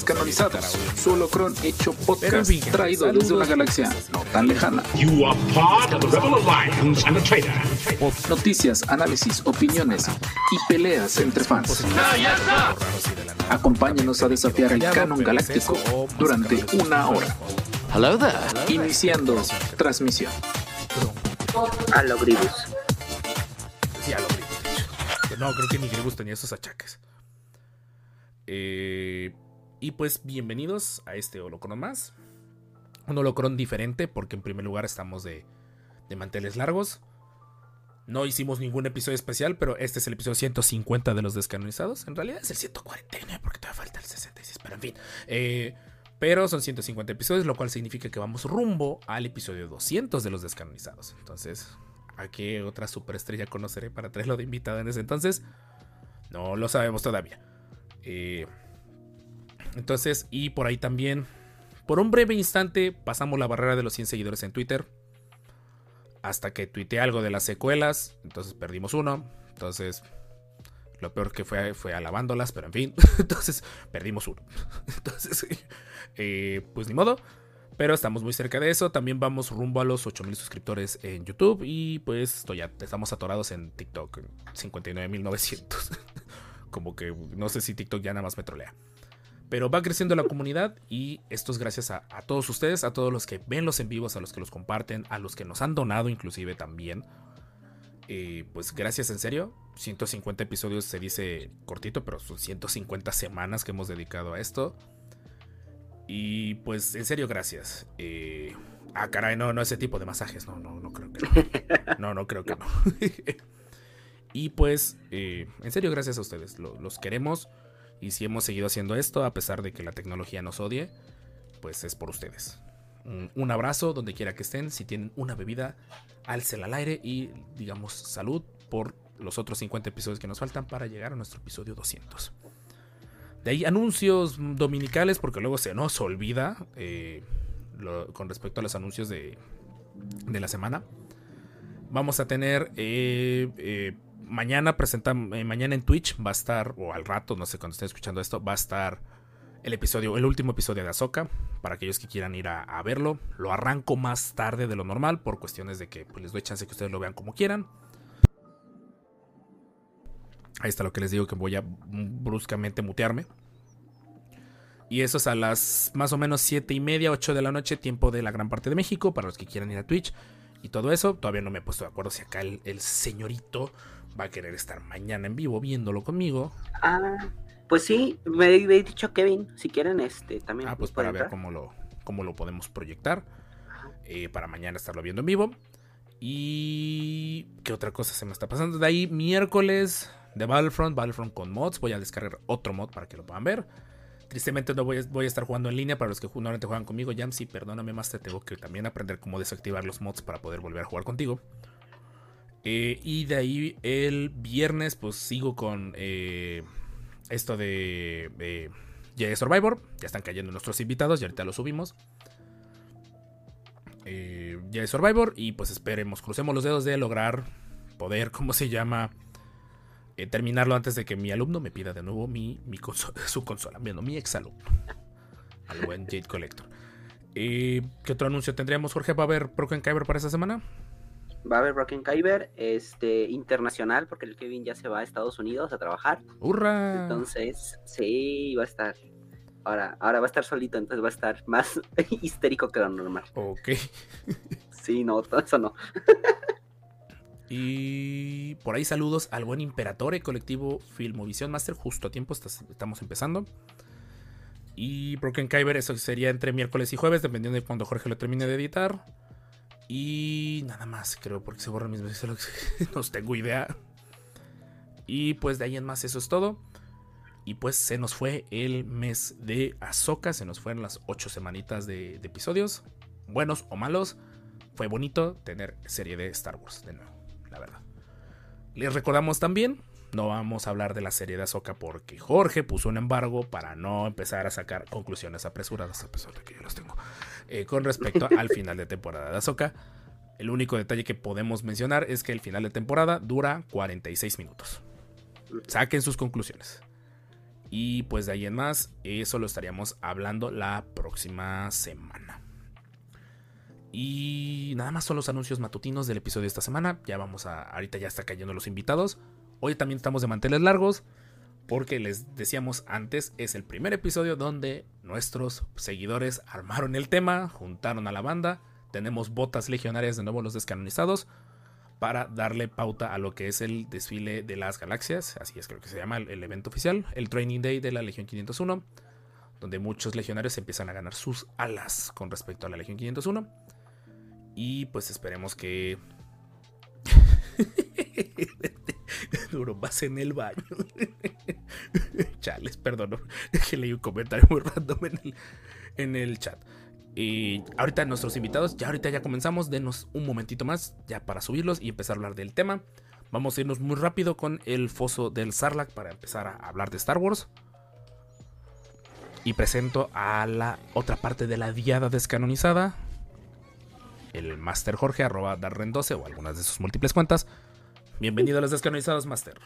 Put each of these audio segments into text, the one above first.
Descanonizados, su holocron hecho podcast traído desde una galaxia no tan lejana. You are part of the Rebel Alliance and a traitor. Noticias, análisis, opiniones y peleas entre fans. Acompáñenos a desafiar el canon galáctico durante una hora. Hello there. Iniciando transmisión. A lo Gribus. Sí, a lo Gribus, de hecho. No, creo que ni Gribus tenía esos achaques. Eh, y pues bienvenidos a este holocron más. Un holocron diferente porque en primer lugar estamos de, de manteles largos. No hicimos ningún episodio especial, pero este es el episodio 150 de los descanonizados. En realidad es el 149 porque todavía falta el 66, pero en fin. Eh, pero son 150 episodios, lo cual significa que vamos rumbo al episodio 200 de los descanonizados. Entonces, ¿a qué otra superestrella conoceré para traerlo de invitado en ese entonces? No lo sabemos todavía. Eh, entonces, y por ahí también, por un breve instante, pasamos la barrera de los 100 seguidores en Twitter. Hasta que tuiteé algo de las secuelas. Entonces perdimos uno. Entonces, lo peor que fue fue alabándolas, pero en fin. Entonces, perdimos uno. Entonces, eh, pues ni modo. Pero estamos muy cerca de eso. También vamos rumbo a los 8000 suscriptores en YouTube. Y pues esto ya estamos atorados en TikTok. 59.900. Como que no sé si TikTok ya nada más me trolea. Pero va creciendo la comunidad y esto es gracias a, a, todos ustedes, a todos los que ven los en vivos, a los que los comparten, a los que nos han donado inclusive también. Eh, pues gracias en serio. 150 episodios se dice cortito, pero son 150 semanas que hemos dedicado a esto. Y pues en serio, gracias. Eh, ah, caray, no, no ese tipo de masajes. No, no, no creo que no. No, no creo que no. y pues, eh, en serio, gracias a ustedes. Lo, los queremos. Y si hemos seguido haciendo esto, a pesar de que la tecnología nos odie, pues es por ustedes. Un, abrazo donde quiera que estén. Si tienen una bebida, álcela al aire y digamos salud por los otros 50 episodios que nos faltan para llegar a nuestro episodio 200. De ahí anuncios dominicales, porque luego se nos olvida eh, con respecto a los anuncios de, de la semana. Vamos a tener eh, eh, mañana presentan, eh, mañana en Twitch va a estar, o al rato, no sé cuando estén escuchando esto, va a estar el episodio, el último episodio de Azoka, para aquellos que quieran ir a, verlo. Lo arranco más tarde de lo normal, por cuestiones de que pues, les doy chance que ustedes lo vean como quieran. Ahí está lo que les digo que voy a bruscamente mutearme. Y eso es a las más o menos 7 y media, 8 de la noche, tiempo de la gran parte de México, para los que quieran ir a Twitch. Y todo eso, todavía no me he puesto de acuerdo si acá el señorito va a querer estar mañana en vivo viéndolo conmigo. Ah, pues sí, me había dicho Kevin, si quieren, este también. Ah, pues para ver cómo lo, cómo lo podemos proyectar. Eh, para mañana estarlo viendo en vivo. Y. ¿Qué otra cosa se me está pasando? De ahí, miércoles de Battlefront, Battlefront con mods. Voy a descargar otro mod para que lo puedan ver. Tristemente no voy a, voy a estar jugando en línea para los que normalmente juegan conmigo. Jamsy, perdóname más, te tengo que también aprender cómo desactivar los mods para poder volver a jugar contigo. Eh, y de ahí el viernes pues sigo con eh, esto de eh, Survivor. Ya están cayendo nuestros invitados y ahorita lo subimos. Eh, Survivor y pues esperemos, crucemos los dedos de lograr poder, ¿cómo se llama? Eh, terminarlo antes de que mi alumno me pida de nuevo mi, mi consola, su consola, viendo mi ex alumno. Al buen Jade Collector. ¿Qué otro anuncio tendríamos, Jorge? ¿Va a haber Broken Kyber para esta semana? Va a haber Broken Kyber este, internacional, porque el Kevin ya se va a Estados Unidos a trabajar. ¡Hurra! Entonces, sí, va a estar. Ahora, ahora va a estar solito, entonces va a estar más histérico que lo normal. Ok. sí, no, todo eso no. y por ahí saludos al buen Imperatore, colectivo Filmovisión Master. Justo a tiempo, estamos empezando. Y Broken Kyber, eso sería entre miércoles y jueves, dependiendo de cuando Jorge lo termine de editar. Y nada más, creo, porque se borran mis mensajes. no tengo idea. Y pues de ahí en más, eso es todo. Y pues se nos fue el mes de Azoka. Se nos fueron las ocho semanitas de, episodios. Buenos o malos. Fue bonito tener serie de Star Wars de nuevo, la verdad. Les recordamos también. No vamos a hablar de la serie de Azoka porque Jorge puso un embargo para no empezar a sacar conclusiones apresuradas, a pesar de que yo las tengo. Eh, con respecto al final de temporada de Azoka. El único detalle que podemos mencionar es que el final de temporada dura 46 minutos. Saquen sus conclusiones. Y pues de ahí en más, eso lo estaríamos hablando la próxima semana. Y nada más son los anuncios matutinos del episodio de esta semana. Ya vamos a. Ahorita ya está cayendo los invitados. Hoy también estamos de manteles largos. Porque les decíamos antes, es el primer episodio donde nuestros seguidores armaron el tema, juntaron a la banda. Tenemos botas legionarias de nuevo los descanonizados para darle pauta a lo que es el desfile de las galaxias, así es creo que se llama el, evento oficial, el Training Day de la Legión 501, donde muchos legionarios empiezan a ganar sus alas con respecto a la Legión 501. Y pues esperemos que... Duro más en el baño. Chales, perdón, que leí un comentario muy random en el, en el chat. Y ahorita nuestros invitados, ya ahorita ya comenzamos, denos un momentito más ya para subirlos y empezar a hablar del tema. Vamos a irnos muy rápido con el foso del Sarlacc para empezar a hablar de Star Wars. Y presento a la otra parte de la diada descanonizada. El Master Jorge, arroba Darren12 o algunas de sus múltiples cuentas. Bienvenido a los descanonizados, Master.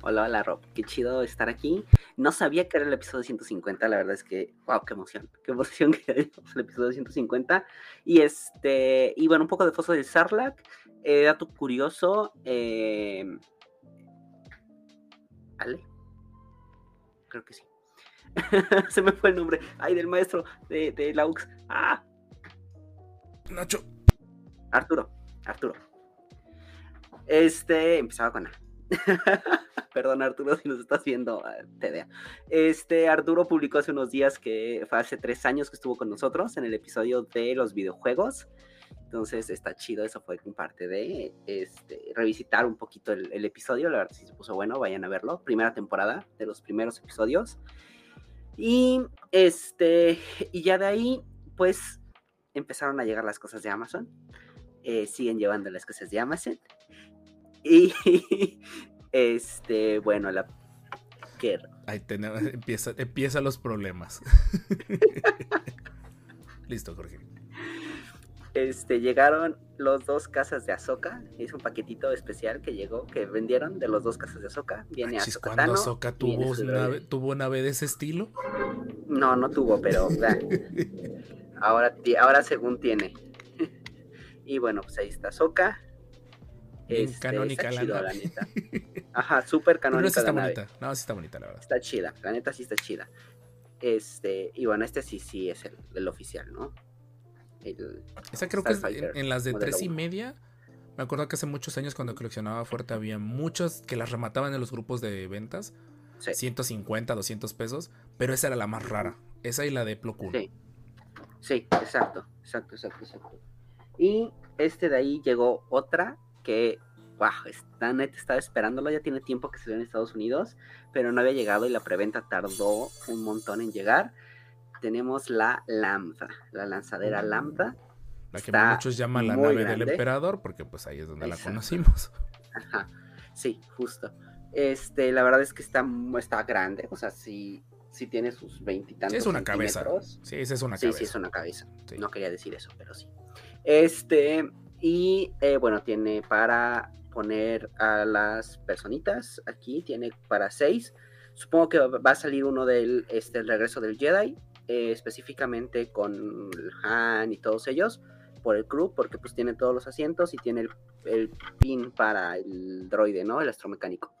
Hola, hola Rob, qué chido estar aquí. No sabía que era el episodio 150, la verdad es que, wow, qué emoción, qué emoción que el episodio 150. Y este, y bueno, un poco de foso de Sarlacc, eh, dato curioso, eh... ¿Ale? Creo que sí. Se me fue el nombre. Ay, del maestro de, de Laux. ¡Ah! Nacho. Arturo. Arturo. Este empezaba con A. Perdón, Arturo, si nos estás viendo, ah, te Este, Arturo publicó hace unos días que fue hace tres años que estuvo con nosotros en el episodio de los videojuegos. Entonces está chido, eso fue parte de este, revisitar un poquito el, episodio. La verdad, si se puso bueno, vayan a verlo. Primera temporada de los primeros episodios. Y este, y ya de ahí, pues empezaron a llegar las cosas de Amazon. Eh, siguen llevando las cosas de Amazon. Y este, bueno, la Ahí tenemos, empieza, empieza los problemas. Listo, Jorge. Este, llegaron los dos casas de Azoka. Es un paquetito especial que llegó, que vendieron de los dos casas de Azoka. Viene Achis, ¿Cuándo Azoka tuvo nave, tuvo nave de ese estilo? No, no tuvo, pero ahora, ahora según tiene. y bueno, pues ahí está Azoka. Este, canónica la, neta. Ajá, súper canónica. No, está bonita. No, sí está bonita, la verdad. Está chida, la neta sí está chida. Este, y bueno, este sí, sí es el, oficial, ¿no? Esa creo que es en, las de tres y media. Me acuerdo que hace muchos años cuando coleccionaba fuerte había muchos que las remataban en los grupos de ventas. 150, 200 pesos. Pero esa era la más rara. Esa y la de Plo Sí. sí, exacto, exacto, exacto, exacto. Y este de ahí llegó otra que, wow, está neta, estaba esperándolo, ya tiene tiempo que se en Estados Unidos, pero no había llegado y la preventa tardó un montón en llegar. Tenemos la Lambda, la lanzadera Lambda. La que muchos llaman la nave del emperador, porque pues ahí es donde la conocimos. Ajá, sí, justo. Este, la verdad es que está, está grande, o sea, sí, sí tiene sus veintitantos. Sí, es una cabeza. Sí, esa es una cabeza. Sí, sí, es una cabeza. No quería decir eso, pero sí. Este, y eh, bueno, tiene para poner a las personitas aquí, tiene para seis. Supongo que va a salir uno del este, el regreso del Jedi, eh, específicamente con Han y todos ellos, por el crew, porque pues tiene todos los asientos y tiene el, pin para el droide, ¿no? El astromecánico.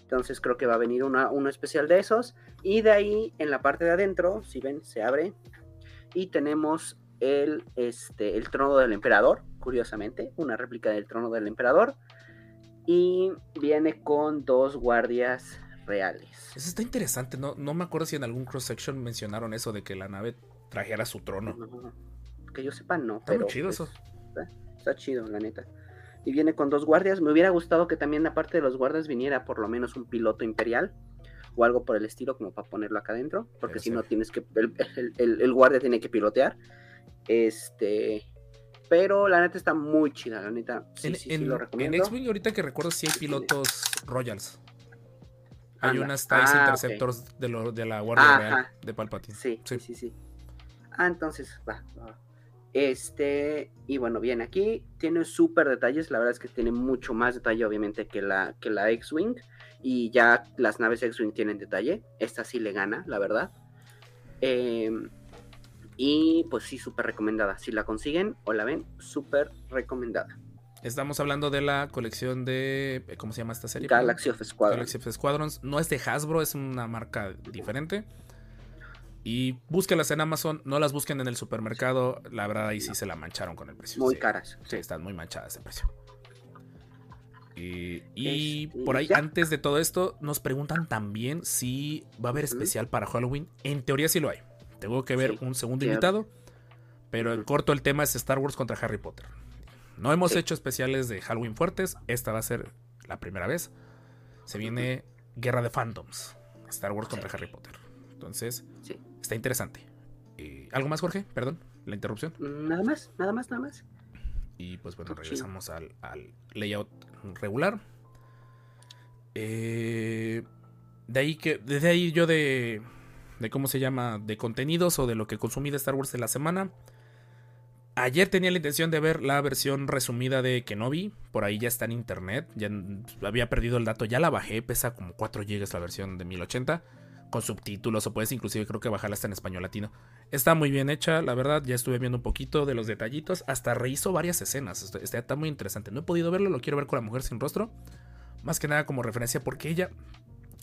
Entonces creo que va a venir uno especial de esos. Y de ahí, en la parte de adentro, si ven, se abre. Y tenemos el, este, el trono del emperador, curiosamente, una réplica del trono del emperador. Y viene con dos guardias reales. Eso está interesante, no, no me acuerdo si en algún cross-section mencionaron eso de que la nave trajera su trono. que yo sepa, no. Está muy chido pues, eso. Está, chido, la neta. Y viene con dos guardias. Me hubiera gustado que también, aparte de los guardias, viniera por lo menos un piloto imperial o algo por el estilo, como para ponerlo acá adentro. Porque si no, tienes que. el, guardia tiene que pilotear. Este. Pero la neta está muy chida, la neta. Sí, en, sí, lo recomiendo. En X-Wing, ahorita que recuerdo, sí hay pilotos Royals. Hay unas TIE ah, Interceptors de, de, la Guardia Real de Palpatine. Sí, sí, sí, sí, Ah, entonces, va, Este, y bueno, bien, aquí tiene súper detalles, la verdad es que tiene mucho más detalle obviamente que la, que la X-Wing, y ya las naves X-Wing tienen detalle, esta sí le gana, la verdad. Em, y pues sí, súper recomendada, si la consiguen o la ven, súper recomendada. Estamos hablando de la colección de. ¿Cómo se llama esta serie? Galaxy of Squadrons. Galaxy of Squadrons. No es de Hasbro, es una marca diferente. Y búsquenlas en Amazon, no las busquen en el supermercado. La verdad, ahí sí se la mancharon con el precio. Muy sí. caras. Sí, están muy manchadas de precio. Y, y Este, por ahí, ya. antes de todo esto, nos preguntan también si va a haber especial para Halloween. En teoría sí lo hay. Tengo que ver Sí, un segundo invitado. Pero en corto el tema es Star Wars contra Harry Potter. No hemos Sí. hecho especiales de Halloween fuertes. Esta va a ser la primera vez. Se viene Guerra de Fandoms. Star Wars contra Sí. Harry Potter. Entonces, Sí. está interesante. Eh, ¿Algo más, Jorge? Perdón, la interrupción. Nada más, nada más, nada más. Y pues bueno, regresamos al, al layout regular. Eh, de ahí que. Desde ahí yo de. De cómo se llama. de contenidos o de lo que consumí de Star Wars de la semana. Ayer tenía la intención de ver la versión resumida de Kenobi. Por ahí ya está en internet. Ya había perdido el dato. Ya la bajé. Pesa como 4 GB la versión de 1080. Con subtítulos. O puedes inclusive creo que bajarla hasta en español latino. Está muy bien hecha, la verdad. Ya estuve viendo un poquito de los detallitos. Hasta rehizo varias escenas. Está, está muy interesante. No he podido verlo, lo quiero ver con la mujer sin rostro. Más que nada como referencia porque ella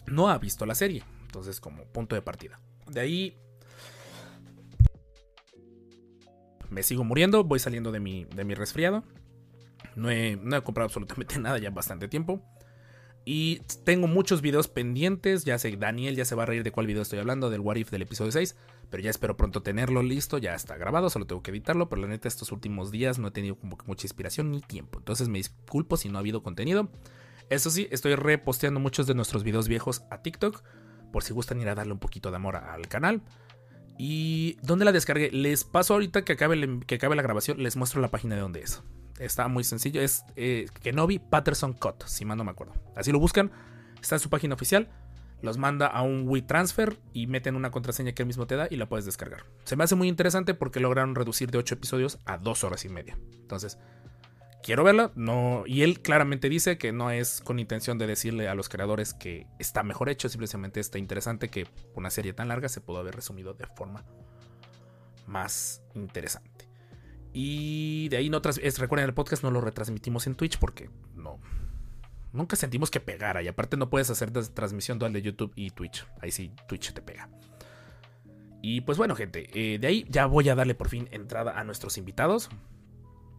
no ha visto la serie. Entonces, como punto de partida. De ahí. Me sigo muriendo. Voy saliendo de mi, de mi resfriado. No he, no he comprado absolutamente nada ya bastante tiempo. Y tengo muchos videos pendientes. Ya sé, Daniel ya se va a reír de cuál video estoy hablando, del What If del episodio 6. Pero ya espero pronto tenerlo listo. Ya está grabado, solo tengo que editarlo. Pero la neta, estos últimos días no he tenido como que mucha inspiración ni tiempo. Entonces me disculpo si no ha habido contenido. Eso sí, estoy reposteando muchos de nuestros videos viejos a TikTok. Por si gustan ir a darle un poquito de amor al canal. Y dónde la descargué. Les paso ahorita que acabe, el- que acabe la grabación. Les muestro la página de dónde es. Está muy sencillo. Es eh, Kenobi Patterson Cut, si mal no me acuerdo. Así lo buscan. Está en su página oficial. Los manda a un WeTransfer y meten una contraseña que él mismo te da y la puedes descargar. Se me hace muy interesante porque lograron reducir de 8 episodios a 2 horas y media. Entonces, quiero verla. No, y él claramente dice que no es con intención de decirle a los creadores que está mejor hecho, simplemente está interesante que una serie tan larga se pudo haber resumido de forma más interesante. Y de ahí no es, recuerden el podcast no lo retransmitimos en Twitch porque no nunca sentimos que pegara y aparte no puedes hacer transmisión dual de YouTube y Twitch. Ahí sí Twitch te pega. Y pues bueno, gente, eh, de ahí ya voy a darle por fin entrada a nuestros invitados.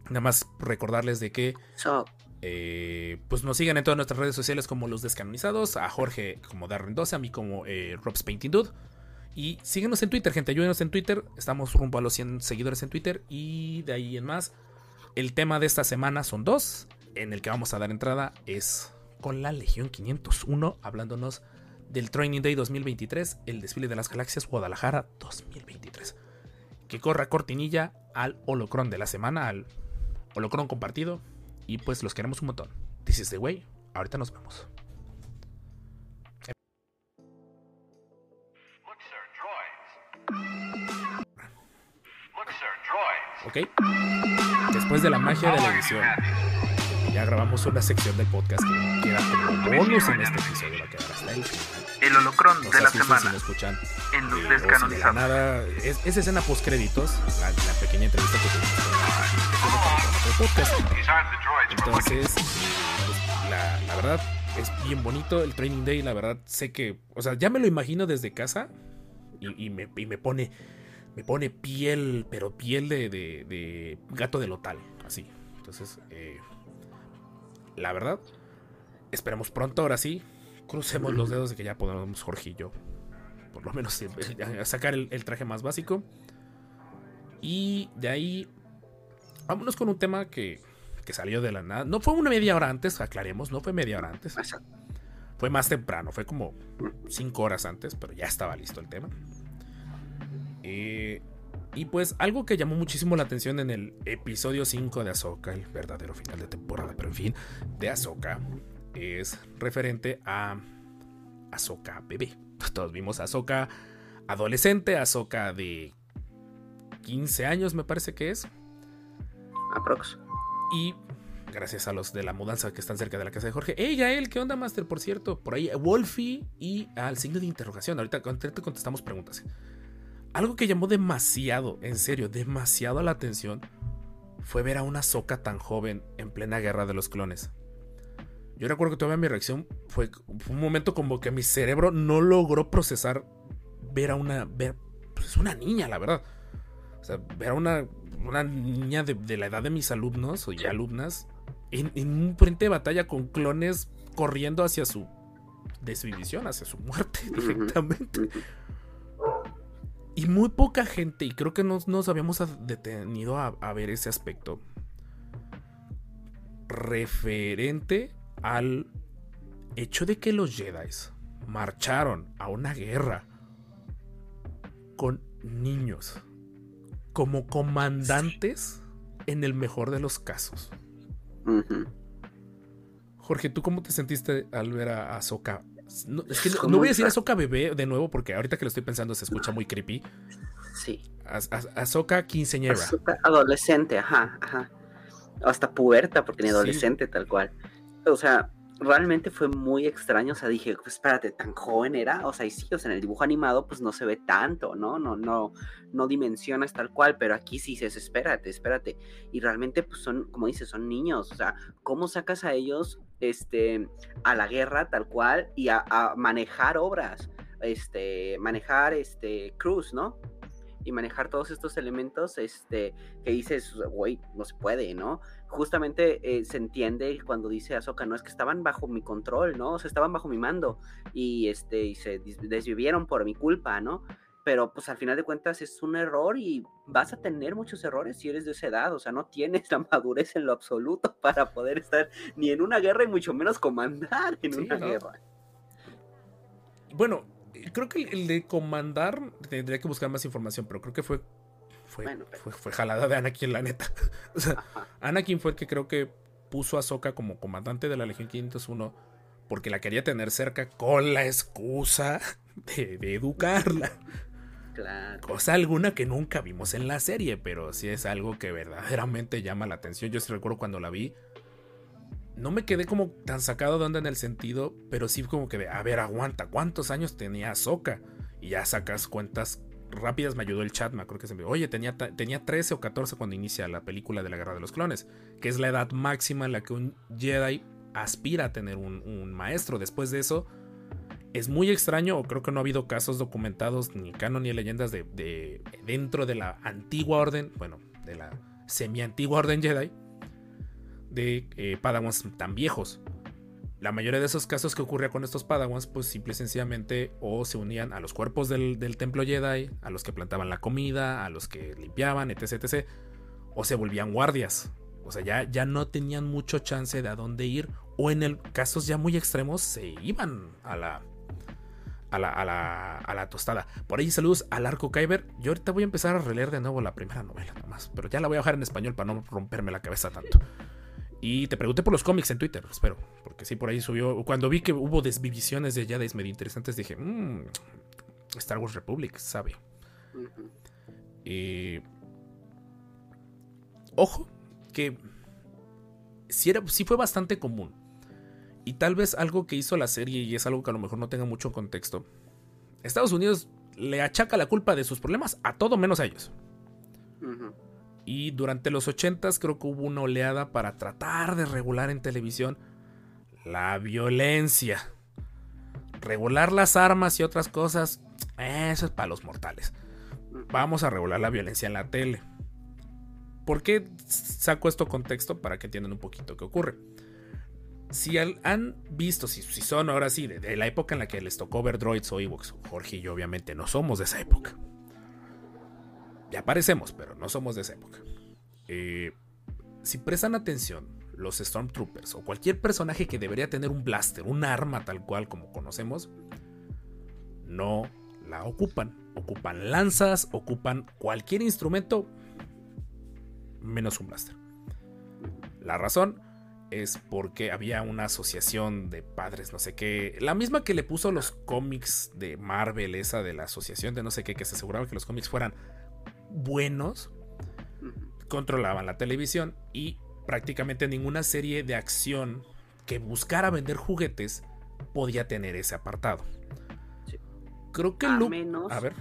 Nada más recordarles de que So, eh, pues nos sigan en todas nuestras redes sociales como Los Descanonizados, a Jorge como Darren 12, a mí como eh, Rob's Painting Dude. Y síguenos en Twitter, gente, ayúdenos en Twitter. Estamos rumbo a los 100 seguidores en Twitter y de ahí en más. El tema de esta semana son dos. En el que vamos a dar entrada es con la Legión 501, hablándonos del Training Day 2023, el desfile de las galaxias Guadalajara 2023. Que corra cortinilla al holocron de la semana, al holocron compartido. Y pues los queremos un montón. This is the way. Ahorita nos vemos. ¿Ok? Después de la magia de la edición, ya grabamos una sección del podcast que queda como bonus en este episodio. Va a quedar hasta el final. El holocron No de la si semana no escuchan. en los eh, si de descanonizados. nada, es, es escena post créditos, la, la pequeña entrevista que tuvimos Entonces, pues, la, la verdad es bien bonito el Training Day. La verdad sé que, o sea, ya me lo imagino desde casa y, me, y me pone, me pone piel, pero piel de, de- gato de lotal, así. Entonces, eh, la verdad, esperemos pronto, ahora sí. Crucemos los dedos de que ya podamos Jorge y yo, por lo menos, sacar el traje más básico. Y de ahí, vámonos con un tema que, que salió de la nada. No fue una media hora antes, aclaremos, no fue media hora antes. Fue más temprano, fue como 5 horas antes, pero ya estaba listo el tema. Eh, y pues algo que llamó muchísimo la atención en el episodio 5 de Ahsoka, el verdadero final de temporada, pero en fin, de Ahsoka, es referente a Ahsoka bebé. Todos vimos a Ahsoka adolescente, Ahsoka de 15 años me parece que es. Aprox. Y gracias a los de la mudanza que están cerca de la casa de Jorge. ¡Ey, Gael! ¿Qué onda, Master? Por cierto, por ahí, Wolfie y al signo de interrogación. Ahorita, ahorita te contestamos preguntas. Algo que llamó demasiado, en serio, demasiado la atención fue ver a una Soca tan joven en plena guerra de los clones. Yo recuerdo que todavía mi reacción fue, un momento como que mi cerebro no logró procesar ver a una. Ver, pues una niña, la verdad. O sea, ver a una, una niña de, de la edad de mis alumnos o ya alumnas en, en, un frente de batalla con clones corriendo hacia su desvivisión, hacia su muerte directamente. Y muy poca gente, y creo que no nos habíamos detenido a, a ver ese aspecto referente al hecho de que los Jedi marcharon a una guerra con niños como comandantes en el mejor de los casos. Uh -huh. Jorge, ¿tú cómo te sentiste al ver a Ahsoka? No, es que no, no voy a decir Ahsoka bebé de nuevo porque ahorita que lo estoy pensando se escucha muy creepy. Sí. Ahsoka quinceañera. Ahsoka adolescente, ajá, ajá. Hasta puerta porque ni adolescente sí. tal cual. O sea, realmente fue muy extraño, o sea, dije, pues espérate, tan joven era, o sea, y sí, o sea, en el dibujo animado pues no se ve tanto, ¿no? No, no, no dimensionas tal cual, pero aquí sí dices, espérate, espérate, y realmente pues son, como dices, son niños, o sea, ¿cómo sacas a ellos, este, a la guerra tal cual y a, a manejar obras, este, manejar, este, cruz, ¿no? y manejar todos estos elementos este, que dices, güey, no se puede, ¿no? Justamente eh, se entiende cuando dice Ahsoka, no es que estaban bajo mi control, ¿no? O sea, estaban bajo mi mando y, este, y se desvivieron por mi culpa, ¿no? Pero pues al final de cuentas es un error y vas a tener muchos errores si eres de esa edad, o sea, no tienes la madurez en lo absoluto para poder estar ni en una guerra y mucho menos comandar en sí, una ¿no? guerra. Bueno, creo que el de comandar tendría que buscar más información, pero creo que fue fue, bueno, pero... fue, fue, jalada de Anakin, la neta. o sea, Anakin fue el que creo que puso a Soka como comandante de la Legión 501 porque la quería tener cerca con la excusa de, de educarla. Claro. Cosa alguna que nunca vimos en la serie, pero sí es algo que verdaderamente llama la atención. Yo sí recuerdo cuando la vi, no me quedé como tan sacado de onda en el sentido, pero sí como que de, a ver, aguanta, ¿cuántos años tenía Soka? Y ya sacas cuentas rápidas, me ayudó el chat, me acuerdo que se me oye, tenía, tenía 13 o 14 cuando inicia la película de la Guerra de los Clones, que es la edad máxima en la que un Jedi aspira a tener un, maestro. Después de eso, es muy extraño, o creo que no ha habido casos documentados, ni canon ni leyendas de, de dentro de la antigua orden, bueno, de la semi-antigua orden Jedi, de eh, Padawans tan viejos. La mayoría de esos casos que ocurría con estos Padawans, pues simple y sencillamente o se unían a los cuerpos del, templo Jedi, a los que plantaban la comida, a los que limpiaban, etc, etc, o se volvían guardias. O sea, ya, ya no tenían mucho chance de a dónde ir, o en el, casos ya muy extremos se iban a la, a la, a la, a la tostada. Por ahí saludos al Arco Kyber. Yo ahorita voy a empezar a releer de nuevo la primera novela nomás, pero ya la voy a dejar en español para no romperme la cabeza tanto. Y te pregunté por los cómics en Twitter, espero. Porque sí, por ahí subió. Cuando vi que hubo desvivisiones de Jedi medio interesantes, dije, mmm, Star Wars Republic, sabe. Uh -huh. eh, ojo, que sí, era, sí fue bastante común. Y tal vez algo que hizo la serie, y es algo que a lo mejor no tenga mucho contexto. Estados Unidos le achaca la culpa de sus problemas a todo menos a ellos. Uh -huh. Y durante los 80s creo que hubo una oleada para tratar de regular en televisión la violencia. Regular las armas y otras cosas, eso es para los mortales. Vamos a regular la violencia en la tele. ¿Por qué saco esto contexto? Para que entiendan un poquito qué ocurre. Si han visto, si, son ahora sí, de, de, la época en la que les tocó ver droids o Ewoks, Jorge y yo obviamente no somos de esa época ya parecemos, pero no somos de esa época. Eh, si prestan atención, los Stormtroopers o cualquier personaje que debería tener un blaster, un arma tal cual como conocemos, no la ocupan. Ocupan lanzas, ocupan cualquier instrumento menos un blaster. La razón es porque había una asociación de padres, no sé qué, la misma que le puso los cómics de Marvel, esa de la asociación de no sé qué, que se aseguraba que los cómics fueran buenos, controlaban la televisión y prácticamente ninguna serie de acción que buscara vender juguetes podía tener ese apartado. Sí. Creo que A menos- A ver,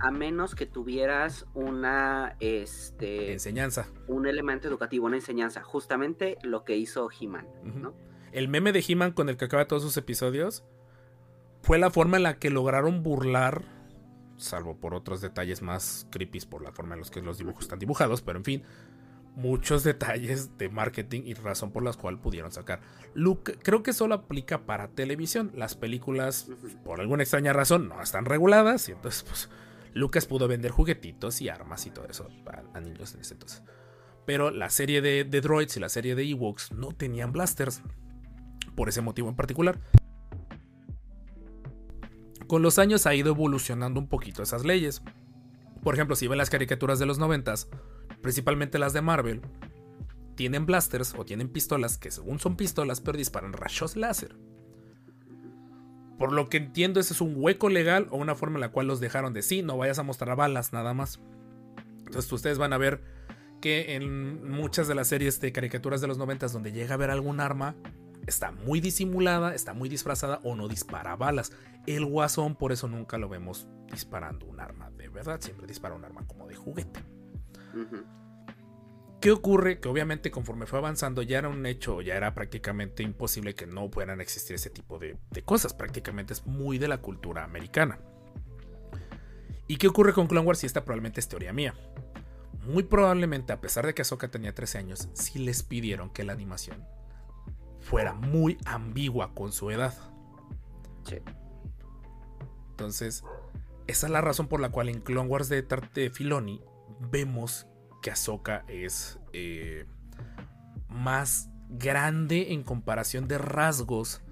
A menos que tuvieras una, este, enseñanza. un elemento educativo, una enseñanza. Justamente lo que hizo He-Man. ¿no? El meme de He-Man con el que acaba todos sus episodios fue la forma en la que lograron burlar, salvo por otros detalles más creepy por la forma en los que los dibujos están dibujados, pero en fin, muchos detalles de marketing y razón por las cuales pudieron sacar. Luke, creo que solo aplica para televisión. Las películas, por alguna extraña razón, no están reguladas y entonces, pues, Lucas pudo vender juguetitos y armas y todo eso a, a niños en ese entonces. Pero la serie de, de droids y la serie de Ewoks no tenían blasters por ese motivo en particular. Con los años ha ido evolucionando un poquito esas leyes. Por ejemplo, si ven las caricaturas de los noventas, principalmente las de Marvel, tienen blasters o tienen pistolas que según son pistolas pero disparan rayos láser. Por lo que entiendo, ese es un hueco legal o una forma en la cual los dejaron de sí, no vayas a mostrar balas nada más. Entonces ustedes van a ver que en muchas de las series de caricaturas de los noventas donde llega a ver algún arma, está muy disimulada, está muy disfrazada o no dispara balas. El guasón por eso nunca lo vemos disparando un arma de verdad, siempre dispara un arma como de juguete. ¿Qué ocurre? Que obviamente conforme fue avanzando ya era un hecho, ya era prácticamente imposible que no puedan existir ese tipo de, de cosas. Prácticamente es muy de la cultura americana. ¿Y qué ocurre con Clone Wars? Y esta probablemente es teoría mía. Muy probablemente, a pesar de que Ahsoka tenía 13 años, sí les pidieron que la animación fuera muy ambigua con su edad. Sí. Entonces, esa es la razón por la cual en Clone Wars de, de Filoni vemos que Ahsoka es eh, más grande en comparación de rasgos.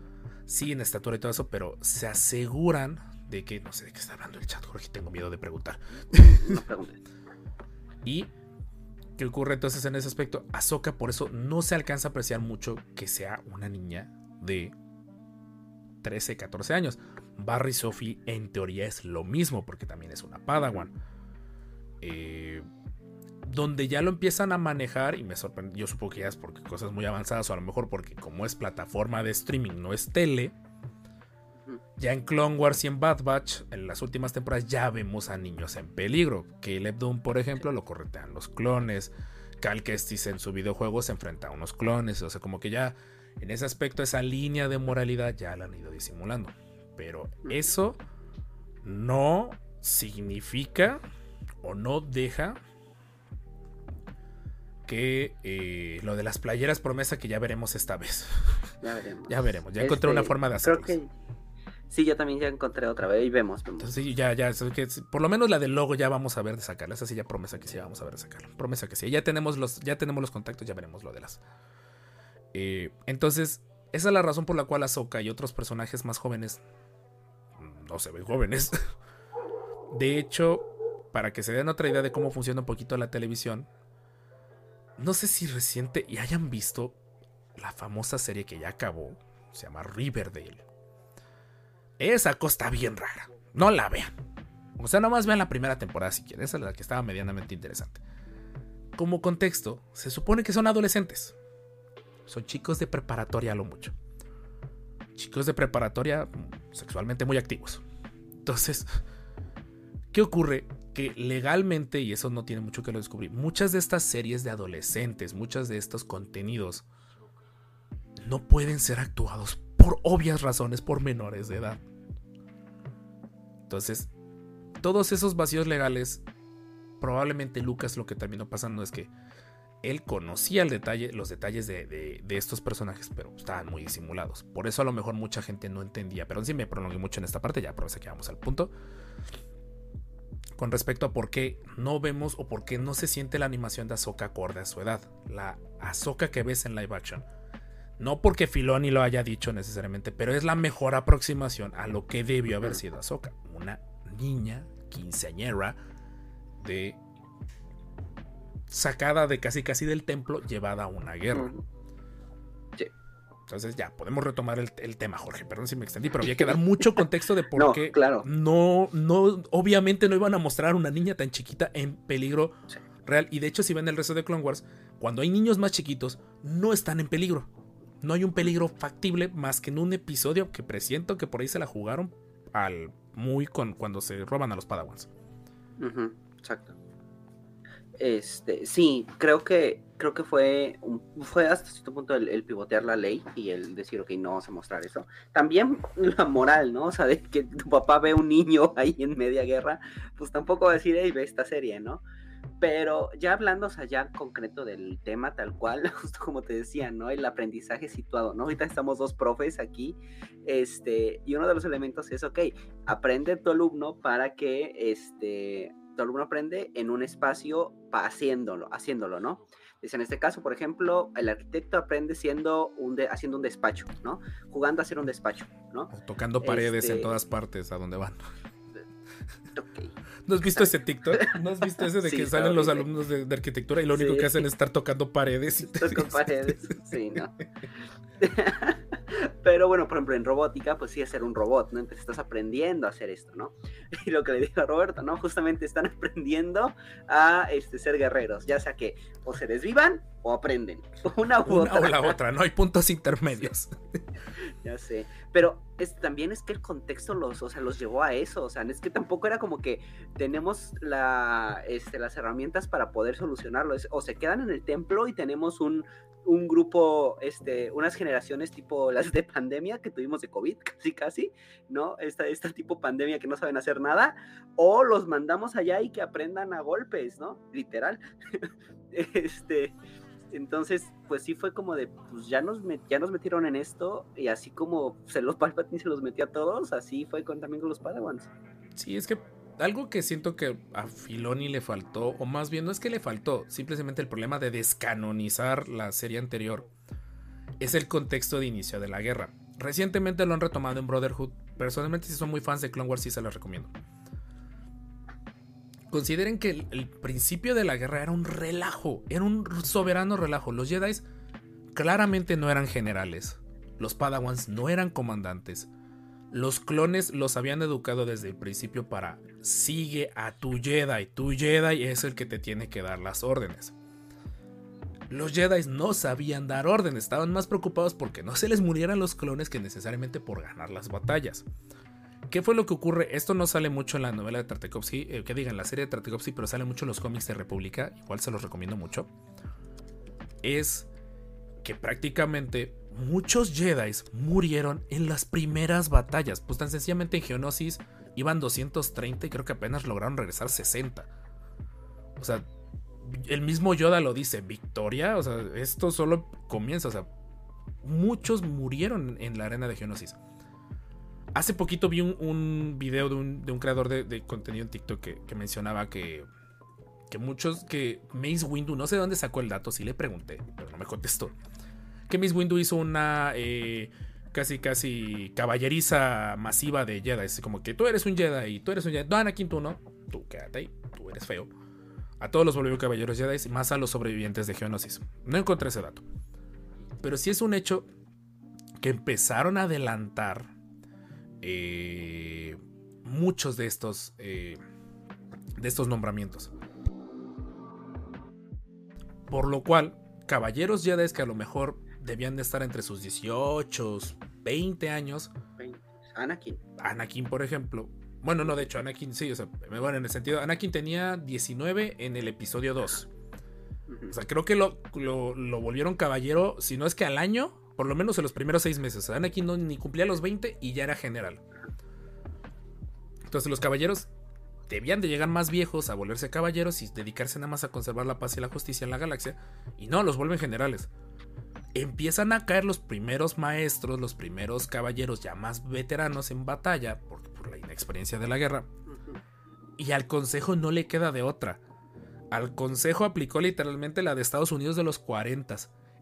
Sí, en estatura y todo eso, pero se aseguran de que. No sé de qué está hablando el chat, Jorge. Tengo miedo de preguntar. No preguntes. Y. ¿Qué ocurre entonces en ese aspecto? Ahsoka, por eso no se alcanza a apreciar mucho que sea una niña de 13, 14 años. Barry Sophie en teoría es lo mismo, porque también es una Padawan. Eh, donde ya lo empiezan a manejar, y me sorprende, yo supongo que ya es porque cosas muy avanzadas, o a lo mejor porque como es plataforma de streaming, no es tele. Ya en Clone Wars y en Bad Batch, en las últimas temporadas, ya vemos a niños en peligro. Caleb Doom, por ejemplo, lo corretean los clones. Cal Kestis en su videojuego se enfrenta a unos clones. O sea, como que ya en ese aspecto, esa línea de moralidad ya la han ido disimulando. Pero eso no significa o no deja que eh, lo de las playeras promesa que ya veremos esta vez. Ya veremos. Ya veremos. Ya encontré una Este, forma de Creo hacerlo. que. Sí, yo también ya encontré otra vez. Y vemos, vemos. Entonces sí, ya, ya, que por lo menos la del logo ya vamos a ver de sacarla. Esa sí ya promesa que sí vamos a ver de sacarla. Promesa que sí. Ya tenemos los, ya tenemos los contactos, ya veremos lo de las. Eh, entonces, esa es la razón por la cual Ahsoka y otros personajes más jóvenes no se ven jóvenes. De hecho, para que se den otra idea de cómo funciona un poquito la televisión, no sé si reciente y hayan visto la famosa serie que ya acabó, se llama Riverdale. Esa cosa está bien rara. No la vean. O sea, nomás vean la primera temporada si quieren. Esa es la que estaba medianamente interesante. Como contexto, se supone que son adolescentes. Son chicos de preparatoria a lo mucho. Chicos de preparatoria sexualmente muy activos. Entonces, ¿qué ocurre? Que legalmente, y eso no tiene mucho que lo descubrir, muchas de estas series de adolescentes, muchos de estos contenidos, no pueden ser actuados por obvias razones por menores de edad. Entonces, todos esos vacíos legales, probablemente Lucas lo que terminó pasando es que él conocía el detalle, los detalles de, de- de estos personajes, pero estaban muy disimulados. Por eso a lo mejor mucha gente no entendía. Pero sí me prolongué mucho en esta parte, ya pero que vamos al punto. Con respecto a por qué no vemos o por qué no se siente la animación de Ahsoka acorde a su edad. La Ahsoka que ves en live action. No porque Filoni lo haya dicho necesariamente, pero es la mejor aproximación a lo que debió haber sido Ahsoka. Una niña quinceañera de sacada de casi casi del templo, llevada a una guerra. Ujú. Entonces ya, podemos retomar el, el tema, Jorge. Perdón si me extendí, pero había que dar mucho contexto de por No, qué claro. no, no, obviamente no iban a mostrar a una niña tan chiquita en peligro Sí. real. Y de hecho, si ven el resto de Clone Wars, cuando hay niños más chiquitos, no están en peligro. No hay un peligro factible más que en un episodio que presiento que por ahí se la jugaron al muy con cuando se roban a los Padawans. exacto. Este, sí, creo que creo que fue fue hasta cierto punto el, pivotear la ley y el decir, ok, no vamos a mostrar eso. También la moral, ¿no? O sea, de que tu papá ve un niño ahí en media guerra, pues tampoco va a decir, hey, ve esta serie, ¿no? Pero ya hablando, o sea, ya concreto del tema tal cual, justo como te decía, ¿no? El aprendizaje situado, ¿no? Ahorita estamos dos profes aquí, este, y uno de los elementos es, ok, aprende tu alumno para que, este, tu alumno aprende en un espacio haciéndolo, haciéndolo, ¿no? Dice, en este caso, por ejemplo, el arquitecto aprende siendo un haciendo un despacho, ¿no? Jugando a hacer un despacho, ¿no? tocando paredes en este todas partes a donde van. ¿No has visto ese TikTok? ¿No has visto ese de que salen los alumnos de, arquitectura y lo único que hacen es estar tocando paredes? Y paredes, sí, ¿no? Pero bueno, por ejemplo, en robótica, pues sí ser un robot, ¿no? Entonces estás aprendiendo a hacer esto, ¿no? Y lo que le digo a Roberto, ¿no? Justamente están aprendiendo a este, ser guerreros, ya sea que o se desvivan o aprenden. Una u otra. o la otra, no hay puntos intermedios. ya sé. Pero es, también es que el contexto los, o sea, los llevó a eso. O sea, es que tampoco era como que tenemos la, este, las herramientas para poder solucionarlo. o se quedan en el templo y tenemos un, un grupo, este, unas generaciones tipo las de pandemia que tuvimos de COVID, casi casi, ¿no? Esta, esta tipo pandemia que no saben hacer nada, o los mandamos allá y que aprendan a golpes, ¿no? Literal. este, entonces, pues sí fue como de, pues ya nos, ya nos metieron en esto, y así como se los Palpatine se los metió a todos, así fue con, también con los Padawans. Sí, es que algo que siento que a Filoni le faltó, o más bien no es que le faltó, simplemente el problema de descanonizar la serie anterior, es el contexto de inicio de la guerra. Recientemente lo han retomado en Brotherhood. Personalmente, si son muy fans de Clone Wars, sí se los recomiendo. Consideren que el, el, principio de la guerra era un relajo, era un soberano relajo. Los Jedi claramente no eran generales, los Padawans no eran comandantes. Los clones los habían educado desde el principio para sigue a tu Jedi, tu Jedi es el que te tiene que dar las órdenes. Los Jedi no sabían dar órdenes, estaban más preocupados porque no se les murieran los clones que necesariamente por ganar las batallas. ¿Qué fue lo que ocurre? Esto no sale mucho en la novela de Tartakovsky, eh, que digan la serie de Tartakovsky, pero sale mucho en los cómics de República, igual se los recomiendo mucho. Es que prácticamente muchos Jedi murieron en las primeras batallas. Pues tan sencillamente en Geonosis iban 230 y creo que apenas lograron regresar 60. O sea, el mismo Yoda lo dice, victoria, o sea, esto solo comienza, o sea, muchos murieron en la arena de Geonosis. Hace poquito vi un, video de un, creador de, contenido en TikTok que, mencionaba que, que muchos, que Mace Windu, no sé de dónde sacó el dato, sí le pregunté, pero no me contestó que Miss Windu hizo una eh, casi, casi caballeriza masiva de Jedi. Es como que tú eres un Jedi y tú eres un Jedi. No, Anakin, tú no. Tú quédate ahí, tú eres feo. A todos los volvió caballeros Jedi, más a los sobrevivientes de Geonosis. No encontré ese dato. Pero sí es un hecho que empezaron a adelantar eh, muchos de estos, eh, de estos nombramientos. Por lo cual, caballeros Jedi que a lo mejor debían de estar entre sus 18, 20 años. Anakin. Anakin, por ejemplo. Bueno, no, de hecho, Anakin sí, o sea, bueno, en el sentido, Anakin tenía 19 en el episodio 2. O sea, creo que lo, lo, volvieron caballero, si no es que al año, por lo menos en los primeros seis meses. Anakin no ni cumplía los 20 y ya era general. Entonces los caballeros debían de llegar más viejos a volverse caballeros y dedicarse nada más a conservar la paz y la justicia en la galaxia. Y no, los vuelven generales empiezan a caer los primeros maestros, los primeros caballeros ya más veteranos en batalla, por, la inexperiencia de la guerra. Y al consejo no le queda de otra. Al consejo aplicó literalmente la de Estados Unidos de los 40.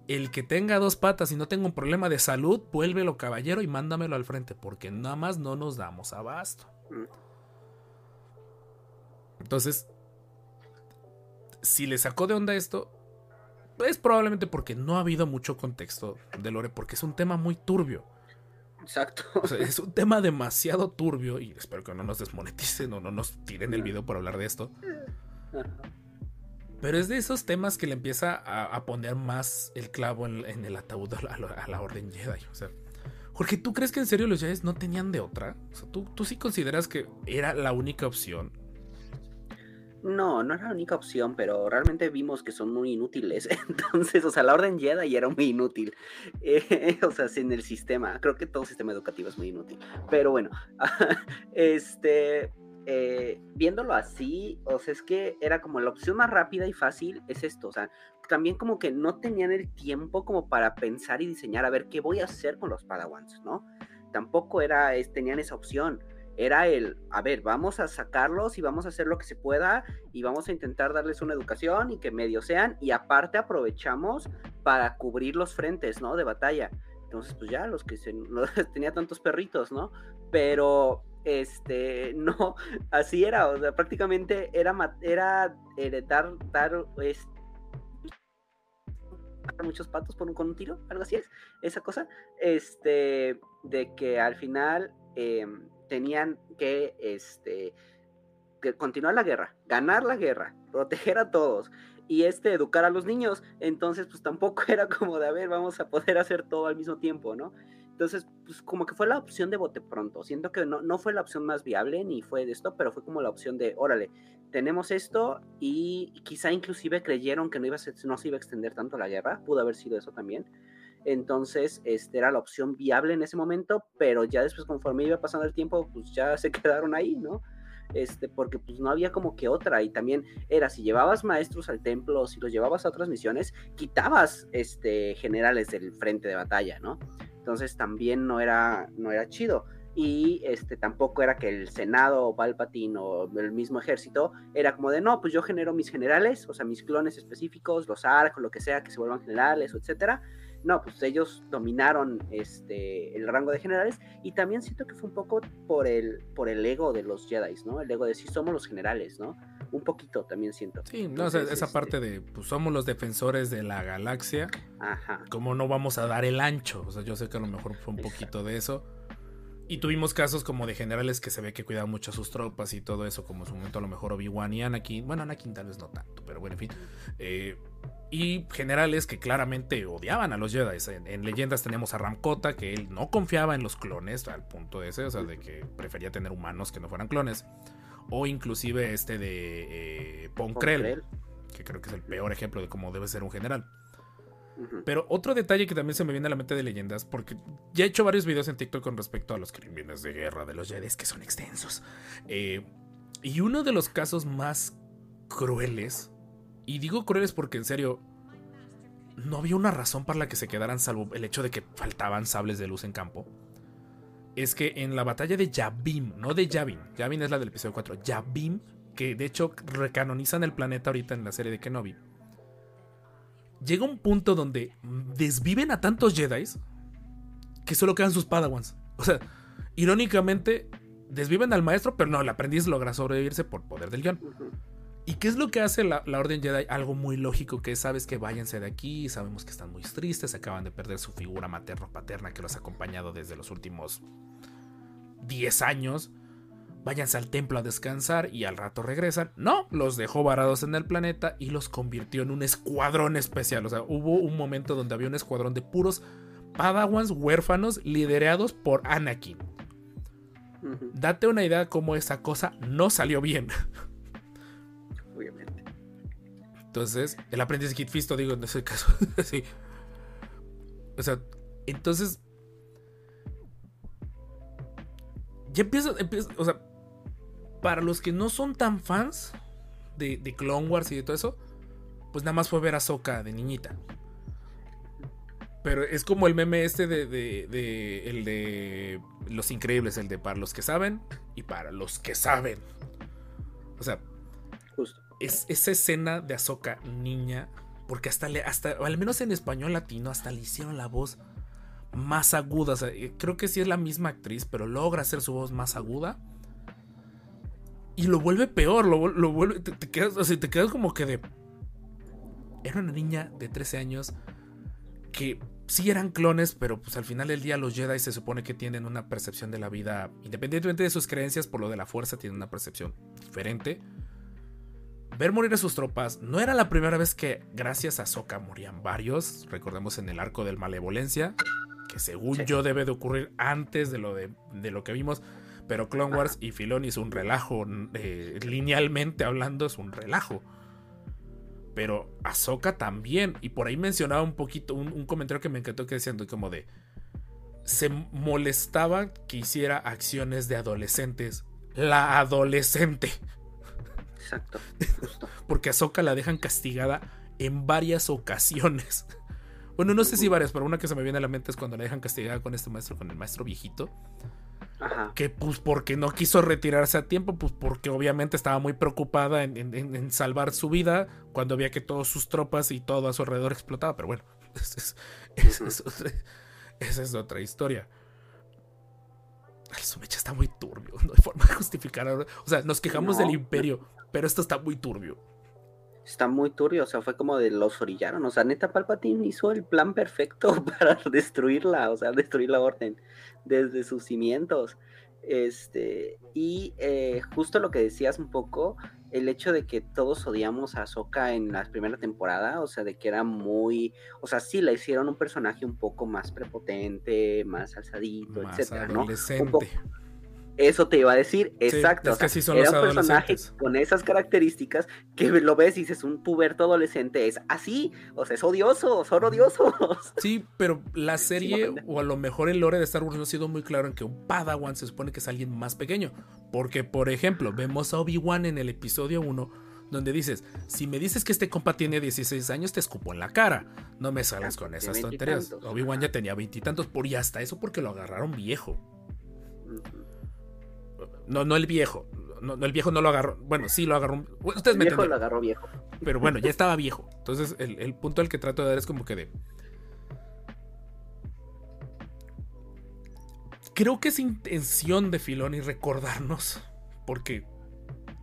El que tenga dos patas y no tenga un problema de salud, vuélvelo caballero y mándamelo al frente, porque nada más no nos damos abasto. Entonces, si le sacó de onda esto, es probablemente porque no ha habido mucho contexto de Lore, porque es un tema muy turbio. Exacto. es un tema demasiado turbio y espero que no nos desmoneticen o no nos tiren el video por hablar de esto. Pero es de esos temas que le empieza a, poner más el clavo en, el ataúd a la, Orden Jedi. O sea, porque tú crees que en serio los Jedi no tenían de otra. O sea, ¿tú, tú sí consideras que era la única opción. No, no era la única opción, pero realmente vimos que son muy inútiles. Entonces, o sea, la Orden Jedi era muy inútil. Eh, o sea, sin el sistema. Creo que todo sistema educativo es muy inútil. Pero bueno, este, eh, viéndolo así, o sea, es que era como la opción más rápida y fácil es esto, o sea, también como que no tenían el tiempo como para pensar y diseñar a ver qué voy a hacer con los Padawans, ¿no? Tampoco era, es, tenían esa opción, era el, a ver, vamos a sacarlos y vamos a hacer lo que se pueda y vamos a intentar darles una educación y que medio sean y aparte aprovechamos para cubrir los frentes, ¿no? De batalla. Entonces, pues ya, los que se, tenía tantos perritos, ¿no? Pero este, no, así era, o sea, prácticamente era, era heredar, dar, muchos patos por con un tiro, algo así es, esa cosa, este, de que al final em, tenían que, este, continuar la guerra, ganar la guerra, proteger a todos, y este educar a los niños, entonces pues tampoco era como de, a ver, vamos a poder hacer todo al mismo tiempo, ¿no? Entonces, pues como que fue la opción de bote pronto. Siento que no, no fue la opción más viable ni fue de esto, pero fue como la opción de, órale, tenemos esto y quizá inclusive creyeron que no, iba a ser, no se iba a extender tanto la guerra. Pudo haber sido eso también. Entonces, este era la opción viable en ese momento, pero ya después conforme iba pasando el tiempo, pues ya se quedaron ahí, ¿no? Este, porque pues no había como que otra y también era si llevabas maestros al templo, si los llevabas a otras misiones, quitabas este generales del frente de batalla, ¿no? Entonces también no era, no era chido. Y este, tampoco era que el Senado o Palpatine o el mismo ejército era como de no, pues yo genero mis generales, o sea, mis clones específicos, los ARC o lo que sea, que se vuelvan generales, etcétera. No, pues ellos dominaron este, el rango de generales y también siento que fue un poco por el, por el ego de los Jedi, ¿no? El ego de si somos los generales, ¿no? Un poquito también siento. Sí, no, esa este parte de, pues somos los defensores de la galaxia. Ajá. ¿Cómo no vamos a dar el ancho? O sea, yo sé que a lo mejor fue un poquito de eso. Y tuvimos casos como de generales que se ve que cuidaban mucho a sus tropas y todo eso, como en su momento a lo mejor Obi-Wan y Anakin. Bueno, Anakin tal vez no tanto, pero bueno, en fin. Eh, y generales que claramente odiaban a los Jedi. En, leyendas tenemos a Ramkota, que él no confiaba en los clones, al punto ese, o sea, de que prefería tener humanos que no fueran clones. O inclusive este de eh, Ponkrell, que creo que es el peor ejemplo de cómo debe ser un general. Pero otro detalle que también se me viene a la mente de leyendas, porque ya he hecho varios videos en TikTok con respecto a los crímenes de guerra de los Jedi, que son extensos. Eh, y uno de los casos más crueles, y digo crueles porque en serio, no había una razón para la que se quedaran salvo el hecho de que faltaban sables de luz en campo. Es que en la batalla de Yavim, no de Yavin, Yavin es la del episodio 4, Yavim, que de hecho recanonizan el planeta ahorita en la serie de Kenobi llega un punto donde desviven a tantos Jedi que solo quedan sus Padawans. O sea, irónicamente, desviven al maestro, pero no, el aprendiz logra sobrevivirse por poder del guion. ¿Y qué es lo que hace la, Orden Jedi? Algo muy lógico que sabes que váyanse de aquí, sabemos que están muy tristes, acaban de perder su figura materno-paterna que los ha acompañado desde los últimos 10 años váyanse al templo a descansar y al rato regresan. No, los dejó varados en el planeta y los convirtió en un escuadrón especial. O sea, hubo un momento donde había un escuadrón de puros padawans huérfanos liderados por Anakin. Date una idea cómo esa cosa no salió bien. Entonces, el aprendiz de Kit Fisto, digo, en ese caso, sí. O sea, entonces ya empieza, empieza, o sea, para los que no son tan fans de, Clone Wars y de todo eso, pues nada más fue ver a Soka de niñita. Pero es como el meme este de, de, el de Los Increíbles, el de para los que saben y para los que saben. O sea, Es, esa escena de Ahsoka niña, porque hasta, le, hasta, al menos en español latino, hasta le hicieron la voz más aguda. Eh, creo que sí es la misma actriz, pero logra hacer su voz más aguda. Y lo vuelve peor, lo, vuelve. Te, quedas, te quedas como que de. Era una niña de 13 años que sí eran clones, pero pues al final del día los Jedi se supone que tienen una percepción de la vida, independientemente de sus creencias, por lo de la fuerza, tienen una percepción diferente. Ver morir a sus tropas. No era la primera vez que, gracias a Soka, morían varios. Recordemos en el arco del Malevolencia, que según Sí. yo debe de ocurrir antes de lo, de, de lo que vimos. Pero Clone Wars y Filoni es un relajo. eh, linealmente hablando, es un relajo. Pero Ahsoka también. Y por ahí mencionaba un poquito, un, un comentario que me encantó que decían como de. Se molestaba que hiciera acciones de adolescentes. La adolescente. Exacto, justo. Porque a Ahsoka la dejan castigada en varias ocasiones. Bueno, no sé si varias, pero una que se me viene a la mente es cuando la dejan castigada con este maestro, con el maestro viejito. Ajá. Que pues porque no quiso retirarse a tiempo, pues porque obviamente estaba muy preocupada en, en- en- en salvar su vida cuando veía que todas sus tropas y todo a su alrededor explotaba. Pero bueno, esa es, esa es otra, esa es otra historia. El Sumecha está muy turbio, no hay forma de justificar. O sea, nos quejamos No. del imperio, pero esto está muy turbio. Está muy turbio, o sea, fue como de los orillaron. O sea, neta, Palpatine hizo el plan perfecto para destruirla, o sea, destruir la orden desde sus cimientos. Este, y eh, justo lo que decías un poco, el hecho de que todos odiamos a Ahsoka en la primera temporada, o sea, de que era muy, o sea, sí, la hicieron un personaje un poco más prepotente, más alzadito, Más etcétera, ¿no? Un poco- Eso te iba a decir, exacto. es que sí son era los un personaje con esas características que lo ves y dices, un puberto adolescente es así, o sea, es odioso, son odiosos. Sí, pero la serie, o a lo mejor el lore de Star Wars no ha sido muy claro en que un Padawan se supone que es alguien más pequeño. Porque, por ejemplo, vemos a Obi-Wan en el episodio 1, donde dices: Si me dices que este compa tiene 16 años, te escupo en la cara. No me sales Ah, con esas tonterías. Obi-Wan ya tenía veintitantos, por y hasta eso porque lo agarraron viejo. Ujú. No, no el viejo. No, no, el viejo no lo agarró. Bueno, sí lo agarró. Bueno, ustedes El me viejo lo agarró viejo. Pero bueno, ya estaba viejo. Entonces, el, el punto al que trato de dar es como que de. Creo que es intención de Filoni recordarnos. Porque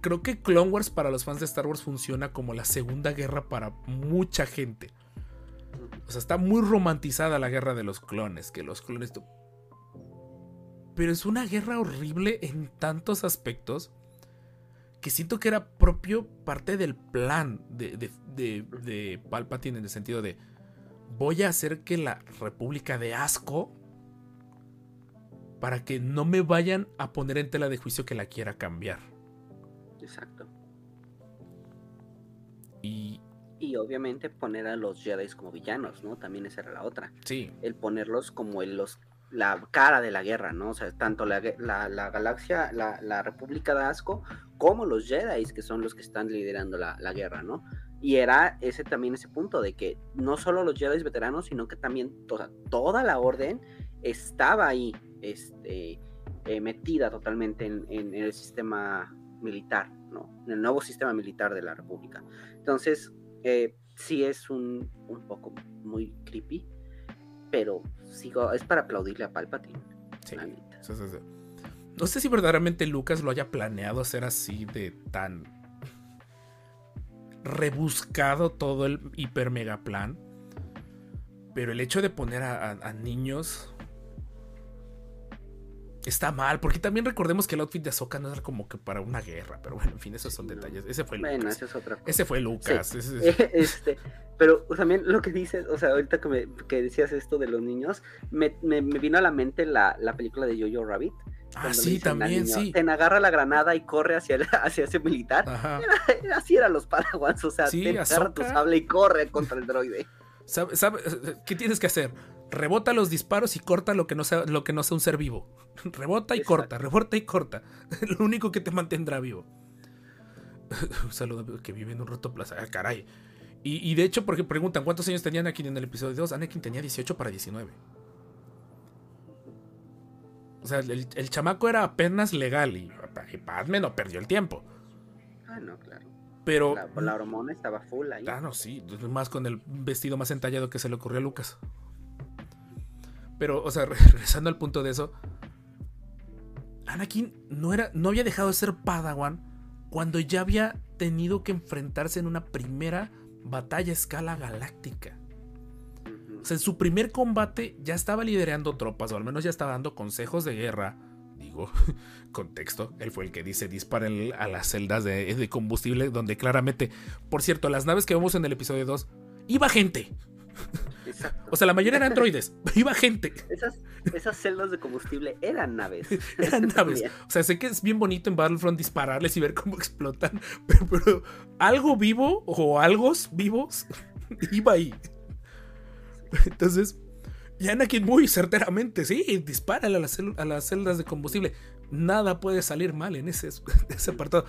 creo que Clone Wars para los fans de Star Wars funciona como la segunda guerra para mucha gente. O sea, está muy romantizada la guerra de los clones. Que los clones. Pero es una guerra horrible en tantos aspectos que siento que era propio parte del plan de, de, de- de Palpatine en el sentido de voy a hacer que la República de asco para que no me vayan a poner en tela de juicio que la quiera cambiar. Exacto. Y Y obviamente poner a los Jedi como villanos, ¿no? También esa era la otra. sí, El ponerlos como el- los la cara de la guerra, ¿no? O sea, tanto la, la- la galaxia, la, República de Asco, como los Jedi, que son los que están liderando la, guerra, ¿no? Y era ese también ese punto de que no solo los Jedi veteranos, sino que también sea, toda la orden estaba ahí, este, eh, metida totalmente en, en- en el sistema militar, ¿no? En el nuevo sistema militar de la República. Entonces, eh, sí es un, un poco muy creepy, pero sigo, es para aplaudirle a Palpatine. sí. la neta. Sí, sí, sí. No sé si verdaderamente Lucas lo haya planeado hacer así de tan rebuscado todo el hiper mega plan. Pero el hecho de poner a, a- a niños está mal, porque también recordemos que el outfit de Ahsoka no era como que para una guerra, pero bueno, en fin, esos son Sí, detalles. Ese fue Bueno, Lucas. esa es otra cosa. Ese fue Lucas. ese- ese- este, pero también lo que dices, o sea, ahorita que, me, que decías esto de los niños, me, me- me vino a la mente la, la película de Jojo Rabbit. Ah, sí, también, niño, sí. Ten agarra la granada y corre hacia, el- hacia ese militar. Ajá. Así eran los Padawans, o sea, Sí, ten agarra tu sable y corre contra el droide. ¿Sabe- sabe- ¿Qué tienes que hacer? Rebota los disparos y corta lo que no sea, lo que no sea un ser vivo. Rebota y Exacto. corta, rebota y corta. Lo único que te mantendrá vivo. un saludo que vive en un roto plaza. Ah, caray. Y, y de hecho, porque preguntan cuántos años tenía Anakin en el episodio 2. Anakin tenía 18 para 19. O sea, el, el chamaco era apenas legal y, y Padme no perdió el tiempo. Ah, no, claro. Pero. La, la hormona estaba full ahí. Ah, no, sí. Más con el vestido más entallado que se le ocurrió a Lucas. Pero, o sea, regresando al punto de eso. Anakin no, era, no había dejado de ser Padawan cuando ya había tenido que enfrentarse en una primera batalla a escala galáctica. O sea, en su primer combate ya estaba liderando tropas, o al menos ya estaba dando consejos de guerra. Digo, digo, contexto, él fue el que dice disparen a las celdas de, de combustible, donde claramente, por cierto, las naves que vemos en el episodio 2, iba gente. Exacto. O sea, la mayoría eran androides, iba gente. Esas, esas celdas de combustible eran naves. Eran naves. O sea, sé que es bien bonito en Battlefront dispararles y ver cómo explotan, pero, pero algo vivo o algo vivos iba ahí. Entonces, y Anakin muy certeramente, sí, dispárale a las, a las celdas de combustible. Nada puede salir mal en ese, ese apartado.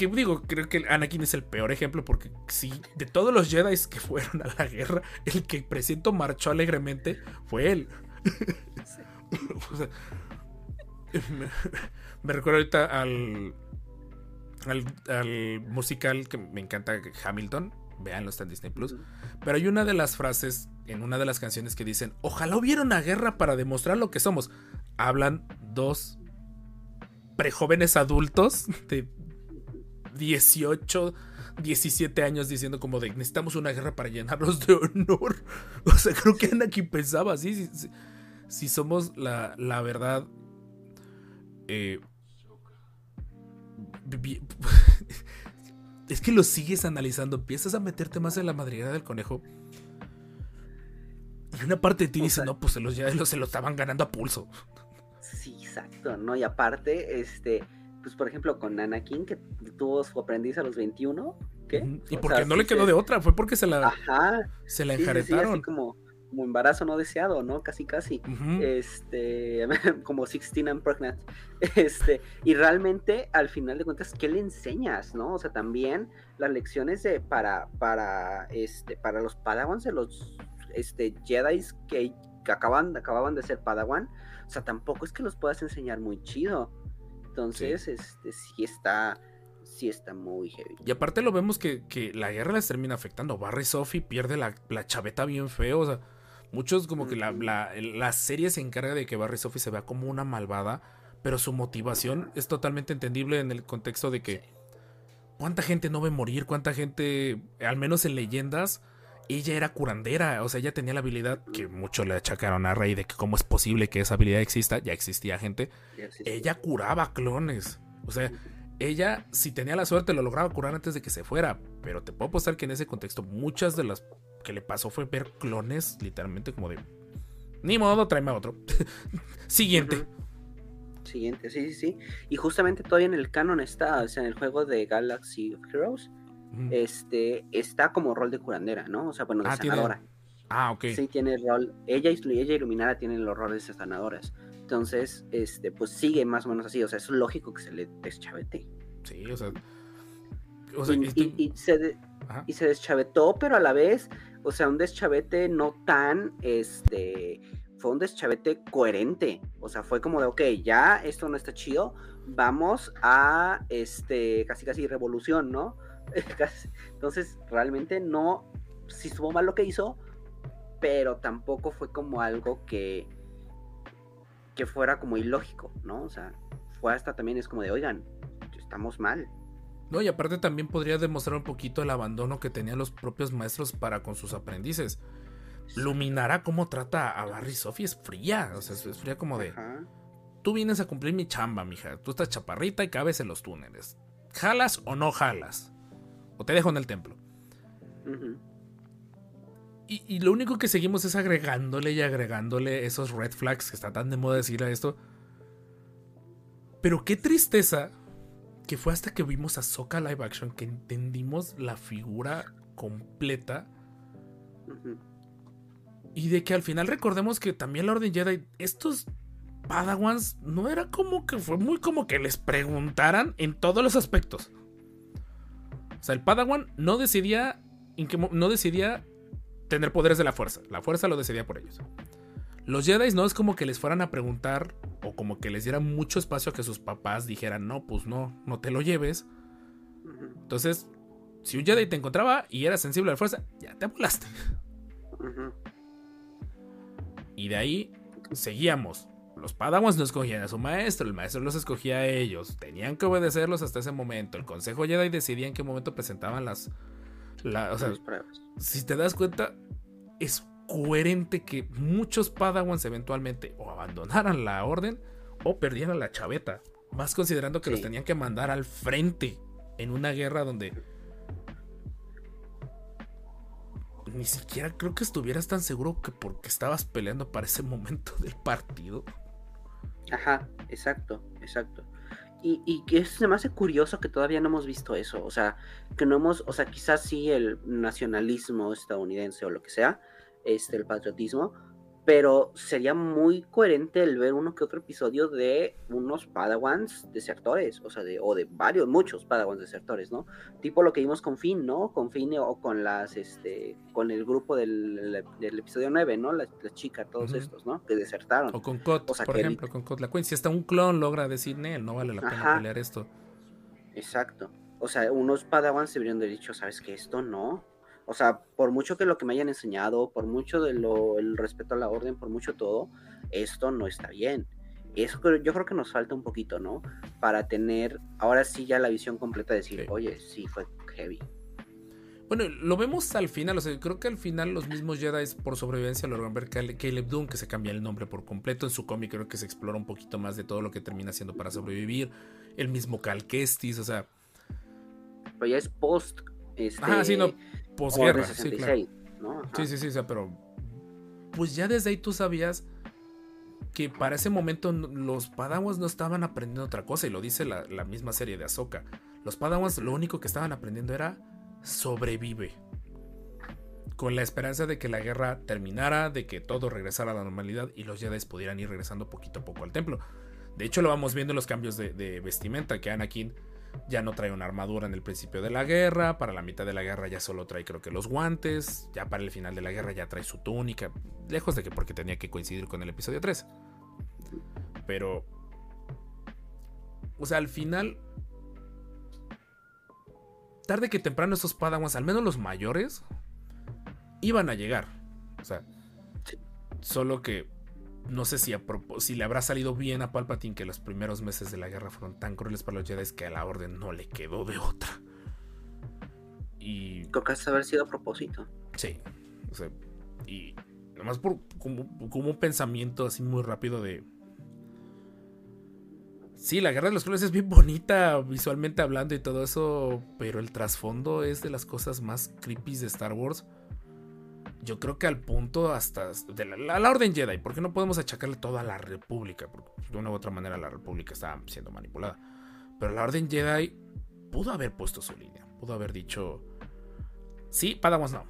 Que digo, creo que Anakin es el peor ejemplo porque sí, de todos los Jedi que fueron a la guerra, el que presiento marchó alegremente fue él. Me recuerdo ahorita al, al, al musical que me encanta, Hamilton. Veanlo, está en Disney Plus. Pero hay una de las frases en una de las canciones que dicen: Ojalá hubiera una guerra para demostrar lo que somos. Hablan dos prejóvenes adultos de 18, 17 años diciendo como de necesitamos una guerra para llenarnos de honor. O sea, creo que Anakin pensaba así. Si, si- si somos la, la verdad. eh, es que lo sigues analizando, empiezas a meterte más en la madriguera del conejo. Y una parte de ti O dice, sea- no, pues se los, ya los- se lo estaban ganando a pulso. Sí, exacto, ¿no? Y aparte, este, pues por ejemplo, con Anakin, que tuvo su aprendiz a los 21, ¿qué? Y O porque sea, no sí le quedó se- de otra, fue porque se la, Ajá, se la sí, enjaretaron. así como, como embarazo no deseado, ¿no? Casi, casi. Este, como 16 and pregnant. Este, y realmente, al final de cuentas, ¿qué le enseñas, no? O sea, también las lecciones de, para, para, este, para los Padawans de los, este, Jedi que, que acaban, acababan de ser Padawan, o sea, tampoco es que los puedas enseñar muy chido. Entonces, este, sí está, sí está muy heavy. Y aparte lo vemos que, que la guerra les termina afectando. Barry Sophie pierde la, la chaveta bien feo. O sea, muchos como que la, la, la serie se encarga de que Barry Sophie se vea como una malvada. Pero su motivación es totalmente entendible en el contexto de que cuánta gente no ve morir, cuánta gente, al menos en leyendas, ella era curandera, o sea, ella tenía la habilidad que mucho le achacaron a Rey de que cómo es posible que esa habilidad exista, ya existía gente, Ya, ella curaba clones. O sea, ella, si tenía la suerte, lo lograba curar antes de que se fuera. Pero te puedo apostar que en ese contexto, muchas de las que le pasó fue ver clones, literalmente como de. Ni modo, tráeme a otro. Siguiente. Siguiente, sí, sí, sí. Y justamente todavía en el canon está, o sea, en el juego de Galaxy of Heroes, Este, está como rol de curandera, ¿no? O sea, bueno, de Ah, tiene- sanadora. Ah, ok. Sí, tiene el rol. Ella y ella Iluminada tienen los roles de sanadoras. Entonces, este, pues sigue más o menos así. O sea, es lógico que se le deschavete. Sí, o sea. O sea, y, estoy- y- y se de- y se deschavetó, pero a la vez, o sea, un deschavete no tan, este, fue un deschavete coherente. O sea, fue como de, ok, ya esto no está chido, vamos a, este, casi casi revolución, ¿no? Entonces, realmente no, sí estuvo mal lo que hizo, pero tampoco fue como algo que, que fuera como ilógico, ¿no? O sea, fue hasta también es como de, oigan, estamos mal. No, y aparte también podría demostrar un poquito el abandono que tenían los propios maestros para con sus aprendices. Luminara cómo trata a Barry Sophie es fría. O sea, es fría como de. Ajá. Tú vienes a cumplir mi chamba, mija. Tú estás chaparrita y cabes en los túneles. ¿Jalas o no jalas? O te dejo en el templo. Y, y lo único que seguimos es agregándole y agregándole esos red flags que está tan de moda decir a esto. Pero qué tristeza que fue hasta que vimos a Soka Live Action que entendimos la figura completa y de que al final recordemos que también la Orden Jedi, estos Padawans no era como que fue muy como que les preguntaran en todos los aspectos. O sea, el Padawan no decidía no decidía tener poderes de la fuerza, la fuerza lo decidía por ellos. Los Jedi no es como que les fueran a preguntar o como que les dieran mucho espacio a que sus papás dijeran, "No, pues no, no te lo lleves." Entonces, si un Jedi te encontraba y era sensible a la fuerza, ya te volaste. Y de ahí seguíamos. Los Padawans no escogían a su maestro, el maestro los escogía a ellos. Tenían que obedecerlos hasta ese momento. El Consejo Jedi decidía en qué momento presentaban las. la- o sea, Las pruebas. si te das cuenta, es coherente que muchos Padawans eventualmente o abandonaran la orden o perdían a la chaveta. Más considerando que los tenían que mandar al frente en una guerra donde ni siquiera creo que estuvieras tan seguro que porque estabas peleando para ese momento del partido. Ajá, exacto, exacto. Y, y que me hace curioso que todavía no hemos visto eso. O sea, que no hemos, o sea, quizás sí el nacionalismo estadounidense o lo que sea, este, el patriotismo, pero sería muy coherente el ver uno que otro episodio de unos Padawans desertores, o sea, de, o de varios, muchos Padawans desertores, ¿no? Tipo lo que vimos con Finn, ¿no? Con Finn o con las, este, con el grupo del, del episodio 9, ¿no? La, la chica, todos estos, ¿no? Que desertaron. O con Cot, O sea, por ejemplo, con Cot la Queen. Si hasta un clon logra decir, Nel, no vale la pena Ajá. pelear esto. Exacto. O sea, unos Padawans se hubieran dicho, ¿sabes qué? Esto no. O sea, por mucho que lo que me hayan enseñado, por mucho de lo, el respeto a la orden, por mucho todo, esto no está bien. Eso yo creo que nos falta un poquito, ¿no? Para tener ahora sí ya la visión completa de decir, Sí. oye, sí fue heavy. Bueno, lo vemos al final, o sea, creo que al final los mismos Jedi por sobrevivencia logran ver Cale- Caleb Doom, que se cambia el nombre por completo. En su cómic creo que se explora un poquito más de todo lo que termina haciendo para sobrevivir. El mismo Cal Kestis, o sea, Pero ya es post. Este, ah, sí, no, Posguerra, sí, claro. 66, ¿no? Ajá. Sí, sí, sí, o sea, pero pues ya desde ahí tú sabías que para ese momento los Padawans no estaban aprendiendo otra cosa, y lo dice la, la misma serie de Ahsoka. Los Padawans lo único que estaban aprendiendo era sobrevive. Con la esperanza de que la guerra terminara, de que todo regresara a la normalidad y los Jedi pudieran ir regresando poquito a poco al templo. De hecho, lo vamos viendo en los cambios de, de vestimenta, que Anakin ya no trae una armadura en el principio de la guerra, para la mitad de la guerra ya solo trae creo que los guantes, ya para el final de la guerra ya trae su túnica, lejos de que porque tenía que coincidir con el episodio 3. Pero... O sea, al final... Tarde que temprano estos padawans, al menos los mayores, iban a llegar. O sea, solo que no sé si, a si le habrá salido bien a Palpatine que los primeros meses de la guerra fueron tan crueles para los Jedi que a la orden no le quedó de otra. Y Creo que haber sido a propósito. sí, o sea, y nomás por como, como un pensamiento así muy rápido de... Sí, la guerra de los clones es bien bonita visualmente hablando y todo eso, pero el trasfondo es de las cosas más creepy de Star Wars. Yo creo que al punto hasta de la, Orden Jedi, porque no podemos achacarle todo a la República, porque de una u otra manera la República está siendo manipulada. Pero la Orden Jedi pudo haber puesto su línea, pudo haber dicho, sí, Padawans no.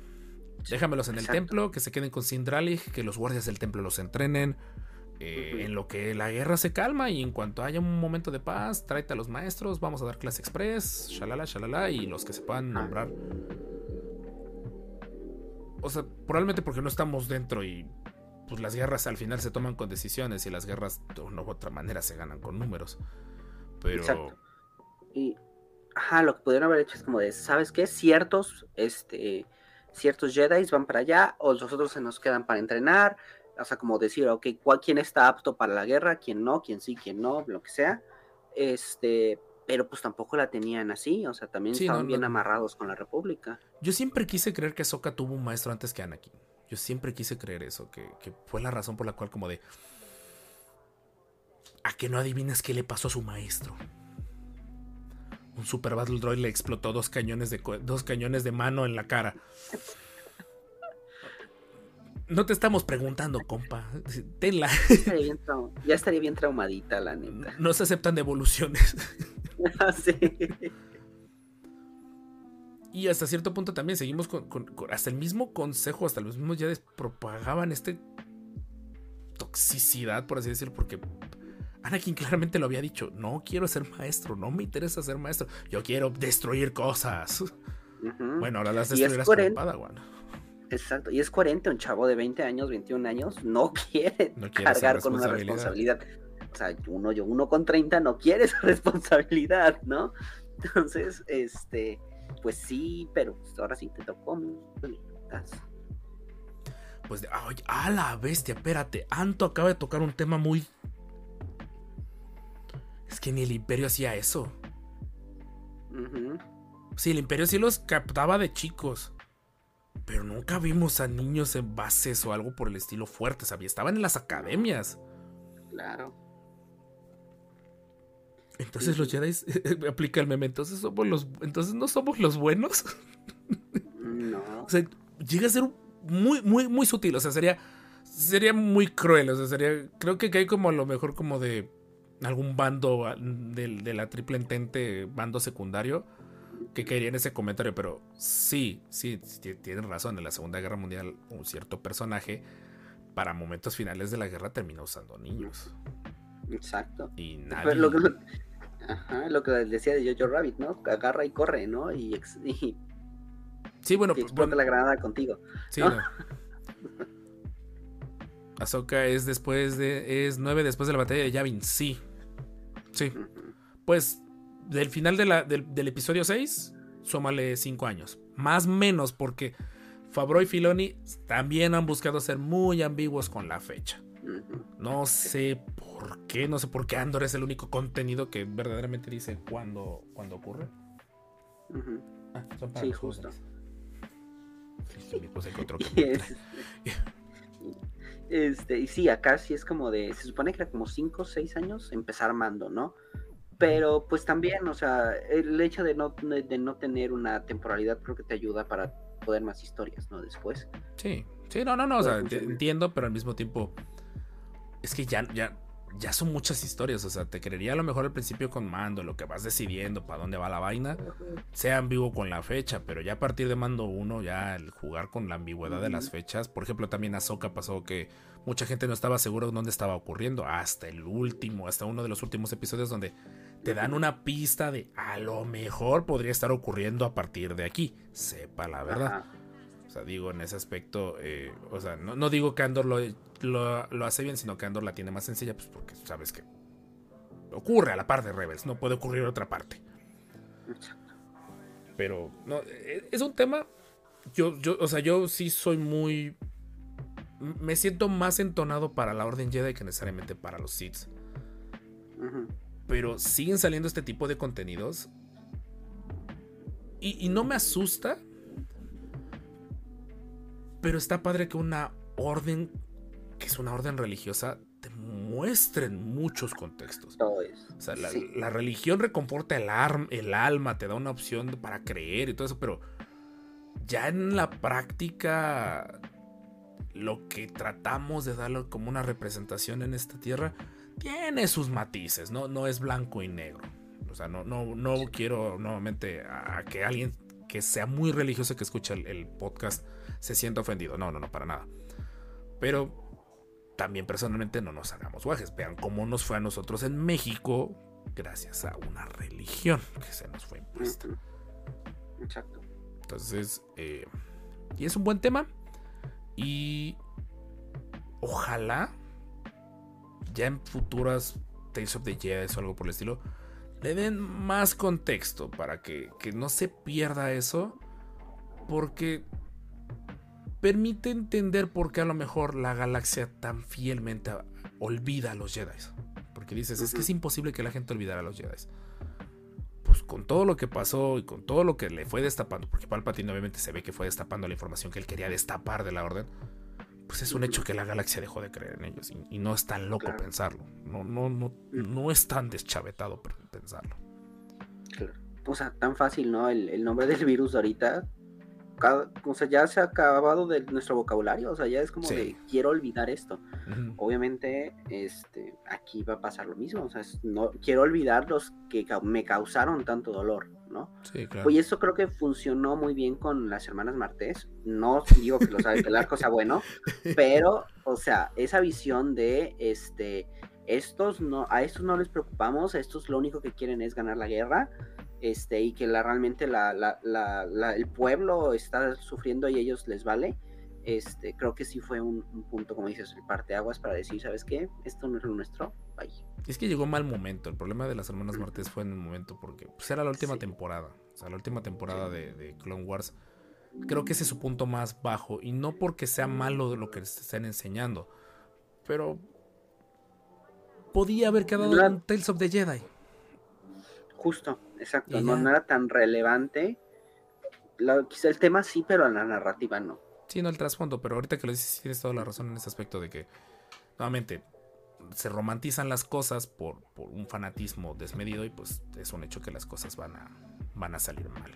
Déjamelos en el Exacto. templo, que se queden con Sindralig, que los guardias del templo los entrenen. eh. En lo que la guerra se calma y en cuanto haya un momento de paz, tráete a los maestros, vamos a dar clase express, shalala, shalala, y los que se puedan nombrar. O sea, probablemente porque no estamos dentro y pues las guerras al final se toman con decisiones y las guerras de una u otra manera se ganan con números. Pero Exacto. Y, ajá, lo que pudieron haber hecho es como de, ¿sabes qué? Ciertos, este, ciertos Jedi van para allá, o los otros se nos quedan para entrenar, o sea, como decir, ok, ¿cuál, ¿quién está apto para la guerra? ¿Quién no? ¿Quién sí? ¿Quién no? Lo que sea. Este, pero pues tampoco la tenían así, o sea, también Sí, estaban no, bien no. amarrados con la República. Yo siempre quise creer que Ahsoka tuvo un maestro antes que Anakin. Yo siempre quise creer eso, que, que fue la razón por la cual como de... ¿A que no adivinas qué le pasó a su maestro? Un Super Battle Droid le explotó dos cañones de, dos cañones de mano en la cara. No te estamos preguntando, compa. Tenla. Ya estaría bien, trau- ya estaría bien traumadita, la neta. No se aceptan devoluciones. sí. Y hasta cierto punto también seguimos con, con- con- hasta el mismo consejo, hasta los mismos ya propagaban este toxicidad, por así decirlo, porque Anakin claramente lo había dicho, no quiero ser maestro, no me interesa ser maestro, yo quiero destruir cosas. Bueno, ahora las destruirás con. Padawan. Exacto, y es coherente, un chavo de 20 años, 21 años, no quiere, No quiere esa cargar con una responsabilidad. O sea, uno, yo uno con 30 no quiere esa responsabilidad, ¿no? Entonces, este, pues sí, pero pues ahora sí te tocó. Pues de, ay, a la bestia, espérate, Anto acaba de tocar un tema muy... Es que ni el imperio hacía eso. Ujú. Sí, el imperio sí los captaba de chicos. Pero nunca vimos a niños en bases o algo por el estilo fuerte, ¿sabía? Estaban en las academias. Claro. Entonces los Jedi aplica el meme, entonces somos los entonces no somos los buenos. No. O sea, llega a ser muy muy muy sutil, o sea, sería sería muy cruel, o sea, sería creo que cae como a lo mejor como de algún bando ah, de, de la triple entente, bando secundario que caería en ese comentario, pero sí, sí, tienen razón, en la Segunda Guerra Mundial un cierto personaje para momentos finales de la guerra termina usando niños. Exacto. Y nadie... lo, que, ajá, lo que decía de Jojo Rabbit, ¿no? Agarra y corre, ¿no? Y, ex- y Sí, bueno, que pues, explota bueno, la granada contigo. sí, ¿no? no. Ahsoka es después de. es nueve después de la batalla de Yavin, sí. Sí. Pues del final de la- del, del episodio 6, súmale 5 años. Más menos porque Fabro y Filoni también han buscado ser muy ambiguos con la fecha. No sé por qué, no sé por qué Andor es el único contenido que verdaderamente dice cuándo, cuándo ocurre. Ah, son para Sí, justo. Sí, Y es- Este, y sí, acá sí es como de, se supone que era como 5 o 6 años empezar mando, ¿no? Pero pues también, o sea, el hecho de no, de no tener una temporalidad creo que te ayuda para poder más historias, ¿no? Después. Sí, sí, no, no, no, o sea, entiendo, pero al mismo tiempo es que ya, ya, ya son muchas historias, o sea, te creería a lo mejor al principio con mando, lo que vas decidiendo, para dónde va la vaina, sea ambiguo con la fecha, pero ya a partir de mando 1, ya el jugar con la ambigüedad de las fechas, por ejemplo, también a Ahsoka pasó que mucha gente no estaba seguro de dónde estaba ocurriendo, hasta el último, hasta uno de los últimos episodios donde te dan una pista de a lo mejor podría estar ocurriendo a partir de aquí, sepa la verdad. Ajá. O sea, digo, en ese aspecto, eh, o sea, no, no digo que Andor lo, lo, lo hace bien, sino que Andor la tiene más sencilla, pues porque sabes que ocurre a la par de Rebels, no puede ocurrir otra parte. Pero, no, e- es un tema, yo, yo, o sea, yo sí soy muy... Me siento más entonado para la Orden Jedi que necesariamente para los Sith. Ujú. Pero siguen saliendo este tipo de contenidos. Y, y no me asusta. Pero está padre que una orden, que es una orden religiosa, te muestre en muchos contextos. Todo es. O sea, la, Sí. la religión reconforta el, arm- el alma, te da una opción para creer y todo eso, pero ya en la práctica, lo que tratamos de darle como una representación en esta tierra tiene sus matices, no, no es blanco y negro. O sea, no, no, no quiero nuevamente a, que alguien que sea muy religioso que escuche el, el podcast se sienta ofendido. No, no, no, para nada. Pero también personalmente no nos hagamos guajes. Vean cómo nos fue a nosotros en México gracias a una religión que se nos fue impuesta. Exacto. Entonces, eh, y es un buen tema. Y ojalá ya en futuras Tales of the Jedi o algo por el estilo, le den más contexto para que, que no se pierda eso. Porque permite entender por qué a lo mejor la galaxia tan fielmente olvida a los Jedi. Porque dices, es que es imposible que la gente olvidara a los Jedi. Pues con todo lo que pasó y con todo lo que le fue destapando, porque Palpatine obviamente se ve que fue destapando la información que él quería destapar de la orden, pues es un hecho que la galaxia dejó de creer en ellos y, y no es tan loco Claro. pensarlo. No, no, no, no es tan deschavetado pensarlo. Claro. O sea, tan fácil, ¿no? El, el nombre del virus ahorita. Cada- o sea, ya se ha acabado de nuestro vocabulario. O sea, ya es como Sí. de quiero olvidar esto. Ujú. Obviamente, este, aquí va a pasar lo mismo. O sea, es- no quiero olvidar los que ca- me causaron tanto dolor, ¿no? Sí, claro. Oye, eso creo que funcionó muy bien con las hermanas Martés. No digo que, los, que el arco sea bueno, pero, o sea, esa visión de este, estos no, a estos no les preocupamos, estos lo único que quieren es ganar la guerra, este, y que la, realmente la, la- la- la- el pueblo está sufriendo y a ellos les vale. Este, creo que sí fue un, un punto, como dices, el parteaguas para decir, ¿sabes qué? Esto no es lo nuestro. Bye. Es que llegó mal momento. El problema de las hermanas Martes fue en el momento porque pues, era la última Sí. temporada. O sea, la última temporada de, de Clone Wars. Creo que ese es su punto más bajo. Y no porque sea malo lo que les estén enseñando. Pero podía haber quedado en Tales of the Jedi. Justo, exacto. No, era tan relevante. La- quizá el tema sí, pero la narrativa no. Sí, no el trasfondo, pero ahorita que lo dices, tienes toda la razón en ese aspecto de que, nuevamente, se romantizan las cosas por, por, un fanatismo desmedido y pues es un hecho que las cosas van a, van a salir mal.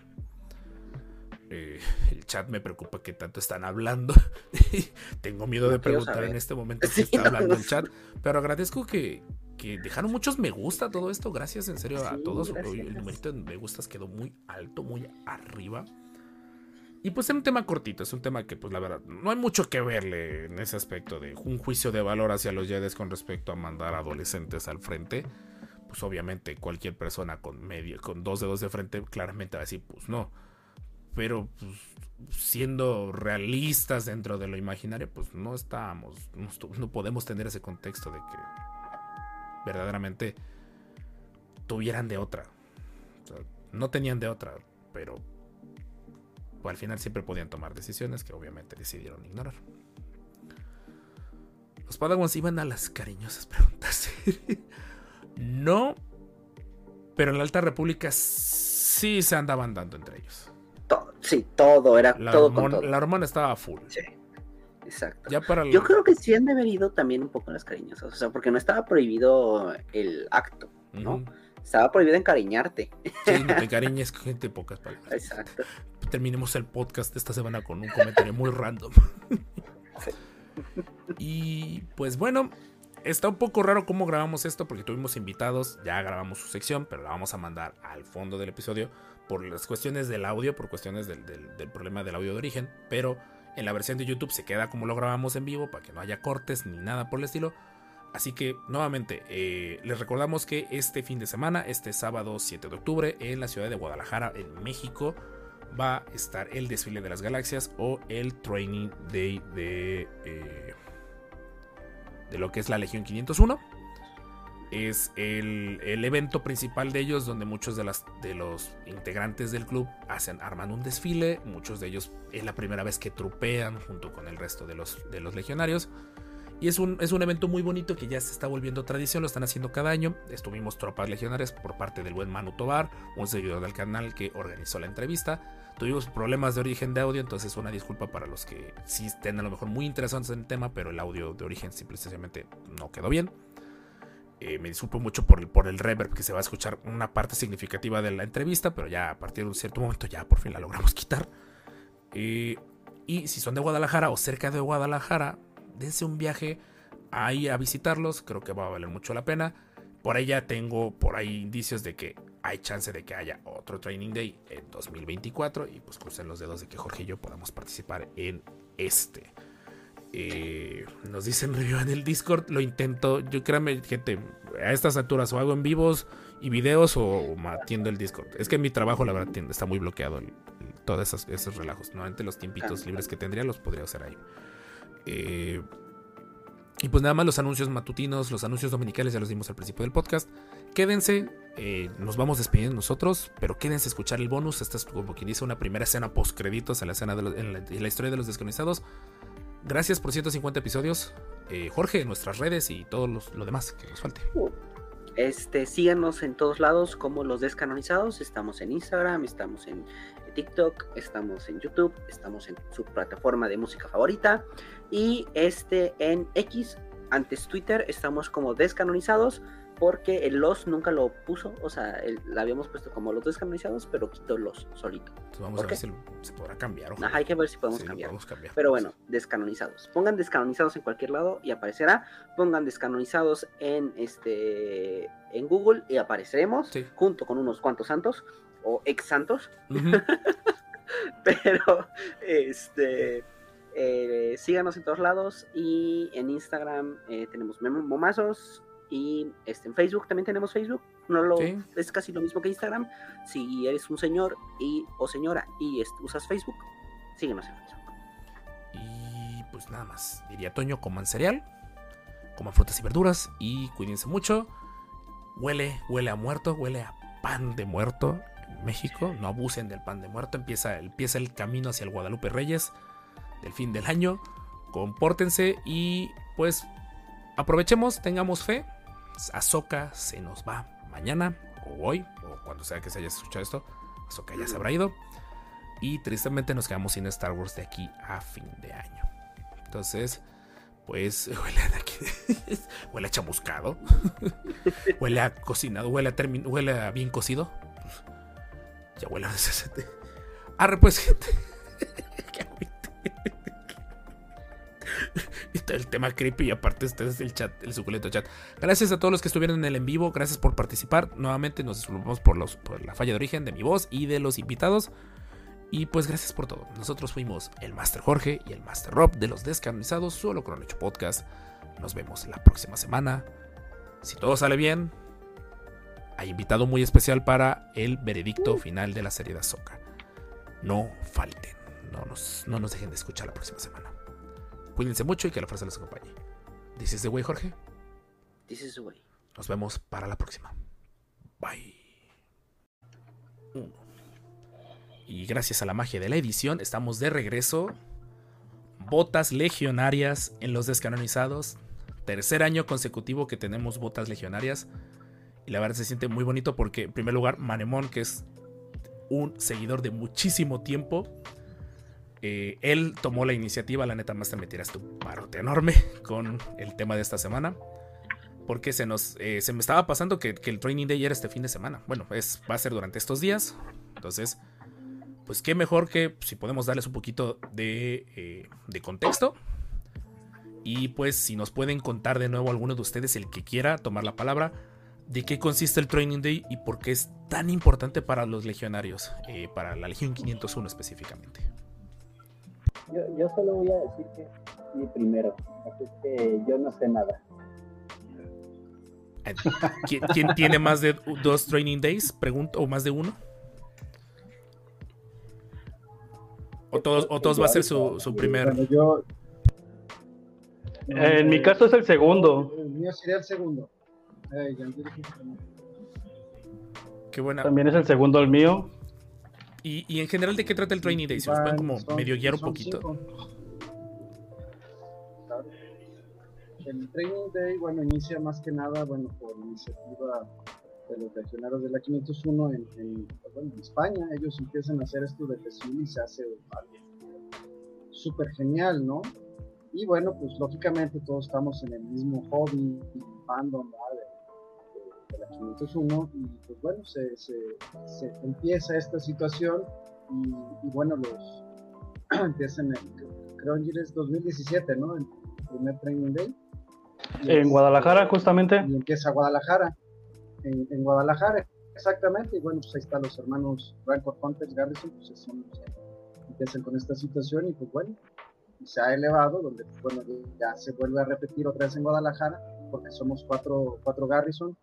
Eh, el chat me preocupa que tanto están hablando. Tengo miedo de preguntar en este momento si está hablando el chat. Pero agradezco que, que, dejaron muchos me gusta todo esto. Gracias en serio a todos. el numerito de me gustas quedó muy alto, muy arriba. Y pues es un tema cortito, es un tema que pues la verdad no hay mucho que verle en ese aspecto de un juicio de valor hacia los Jedi con respecto a mandar adolescentes al frente. Pues obviamente cualquier persona con medio, con dos dedos de frente claramente va a decir pues no. Pero pues, siendo realistas dentro de lo imaginario pues no estamos, no, podemos tener ese contexto de que verdaderamente tuvieran de otra. no tenían de otra, pero al final siempre podían tomar decisiones que obviamente decidieron ignorar. Los Padawans iban a las cariñosas preguntas. no, pero en la Alta República sí se andaban dando entre ellos. sí, todo era la todo, hormona, La hormona estaba full. Sí. Exacto. Ya para Yo creo que sí han de haber ido también un poco en las cariñosas, o sea, porque no estaba prohibido el acto, ¿no? Estaba prohibido encariñarte. Sí, no te cariñes gente pocas palabras. Exacto. Terminemos el podcast de esta semana con un comentario muy random. Y pues bueno, está un poco raro cómo grabamos esto porque tuvimos invitados, ya grabamos su sección, pero la vamos a mandar al fondo del episodio por las cuestiones del audio, por cuestiones del, del problema del audio de origen, pero en la versión de YouTube se queda como lo grabamos en vivo para que no haya cortes ni nada por el estilo. Así que nuevamente eh, les recordamos que este fin de semana, este sábado 7 de octubre, en la ciudad de Guadalajara, en México, va a estar el desfile de las galaxias o el Training Day de, eh, de lo que es la Legión 501. Es el, evento principal de ellos donde muchos de, las, de los integrantes del club hacen, arman un desfile. Muchos de ellos es la primera vez que trupean junto con el resto de los, de los legionarios. Y es un, es un evento muy bonito que ya se está volviendo tradición, lo están haciendo cada año. Estuvimos tropas legionarias por parte del buen Manu Tobar, un seguidor del canal que organizó la entrevista. Tuvimos problemas de origen de audio, entonces una disculpa para los que sí estén a lo mejor muy interesados en el tema, pero el audio de origen simplemente no quedó bien. Eh, me disculpo mucho por el, por el reverb que se va a escuchar una parte significativa de la entrevista, pero ya a partir de un cierto momento ya por fin la logramos quitar. Eh, y si son de Guadalajara o cerca de Guadalajara, dense un viaje ahí a visitarlos, creo que va a valer mucho la pena. Por ahí ya tengo por ahí indicios de que hay chance de que haya otro Training Day en 2024 y pues crucen los dedos de que Jorge y yo podamos participar en este. Eh, nos dicen review en el Discord, lo intento, yo créanme gente, a estas alturas o hago en vivos y videos o, matiendo el Discord. Es que mi trabajo la verdad está muy bloqueado todos esos, esos relajos. Normalmente los tiempitos libres que tendría los podría hacer ahí. Eh, y pues nada más los anuncios matutinos, los anuncios dominicales ya los dimos al principio del podcast. Quédense, eh, nos vamos despidiendo nosotros, pero quédense a escuchar el bonus. Esta es como quien dice una primera escena post créditos en la escena de la, historia de los descanonizados. Gracias por 150 episodios. Eh, Jorge, nuestras redes y todo lo demás que nos falte. Este, síganos en todos lados como los descanonizados. Estamos en Instagram, estamos en TikTok, estamos en YouTube, estamos en su plataforma de música favorita y este en X, antes Twitter, estamos como descanonizados porque el los nunca lo puso, o sea, la habíamos puesto como los descanonizados, pero quitó los solito. vamos a ver si se podrá cambiar. hay que ver si podemos, cambiar. Pero bueno, descanonizados. Pongan descanonizados en cualquier lado y aparecerá. Pongan descanonizados en este en Google y apareceremos junto con unos cuantos santos o ex santos. Pero, este, eh, síganos en todos lados y en Instagram eh, tenemos momazos y este, en Facebook también tenemos Facebook. No lo, Es casi lo mismo que Instagram. Si eres un señor y, o señora y usas Facebook, síguenos en Facebook. Y pues nada más, diría Toño, coman cereal, coman frutas y verduras y cuídense mucho. Huele, huele a muerto, huele a pan de muerto. México. No abusen del pan de muerto. Empieza, empieza el camino hacia el Guadalupe Reyes del fin del año. Compórtense y pues aprovechemos, tengamos fe. Azoka se nos va mañana o hoy o cuando sea que se haya escuchado esto. Azoka ya se habrá ido. Y tristemente nos quedamos sin Star Wars de aquí a fin de año. Entonces, pues huele a, huele a chamuscado, huele a cocinado, huele a, huele a bien cocido. Ya huele a... Arre pues gente. El tema creepy y aparte este es el chat, el suculento chat. Gracias a todos los que estuvieron en el en vivo, gracias por participar. Nuevamente nos disculpamos por, los, por la falla de origen de mi voz y de los invitados. Y pues gracias por todo. Nosotros fuimos el Master Jorge y el Master Rob de los descanonizados solo con hecho podcast. Nos vemos la próxima semana. Si todo sale bien, hay invitado muy especial para el veredicto final de la serie de Azoka. No falten. No nos, no nos dejen de escuchar la próxima semana. Cuídense mucho y que la fuerza les acompañe. This is the way, Jorge. This is the way. Nos vemos para la próxima. Bye. Y gracias a la magia de la edición, estamos de regreso. Botas legionarias en los descanonizados. Tercer año consecutivo que tenemos botas legionarias. Y la verdad se siente muy bonito porque, en primer lugar, Manemón, que es un seguidor de muchísimo tiempo, eh, él tomó la iniciativa, la neta más te metieras tu parote enorme con el tema de esta semana. Porque se nos eh, se me estaba pasando que, el training day era este fin de semana. Bueno, es, va a ser durante estos días. Entonces, pues qué mejor que si podemos darles un poquito de, eh, de contexto. Y pues si nos pueden contar de nuevo alguno de ustedes, el que quiera tomar la palabra, de qué consiste el Training Day y por qué es tan importante para los legionarios, para la Legión 501 específicamente. Yo, yo solo voy a decir que mi primero, así que yo no sé nada. ¿Quién, tiene más de dos training days? Pregunto, ¿o más de uno? ¿O todos, o todos va a ser su, su primer? yo, en mi caso es el segundo. El mío sería el segundo. Qué buena. También es el segundo el mío. Y, en general, ¿de qué trata el Training Day? Si nos pueden como medio guiar un poquito. El Training Day, bueno, inicia más que nada, bueno, por iniciativa de los legionarios de la 501 en, en, bueno, en España. Ellos empiezan a hacer esto de desfile y se hace algo súper genial, ¿no? Y bueno, pues lógicamente todos estamos en el mismo hobby, fandom, ¿vale? De la 501 y pues bueno, se, se, se empieza esta situación y, bueno, los empiezan en, creo en es 2017, ¿no? El primer Training Day. en Guadalajara, justamente. Y empieza Guadalajara, en, en, Guadalajara, exactamente, y bueno, pues ahí están los hermanos Rancor Hunters Garrison, pues son los que empiezan con esta situación y pues bueno, se ha elevado, donde bueno, ya se vuelve a repetir otra vez en Guadalajara, porque somos cuatro, cuatro Garrison,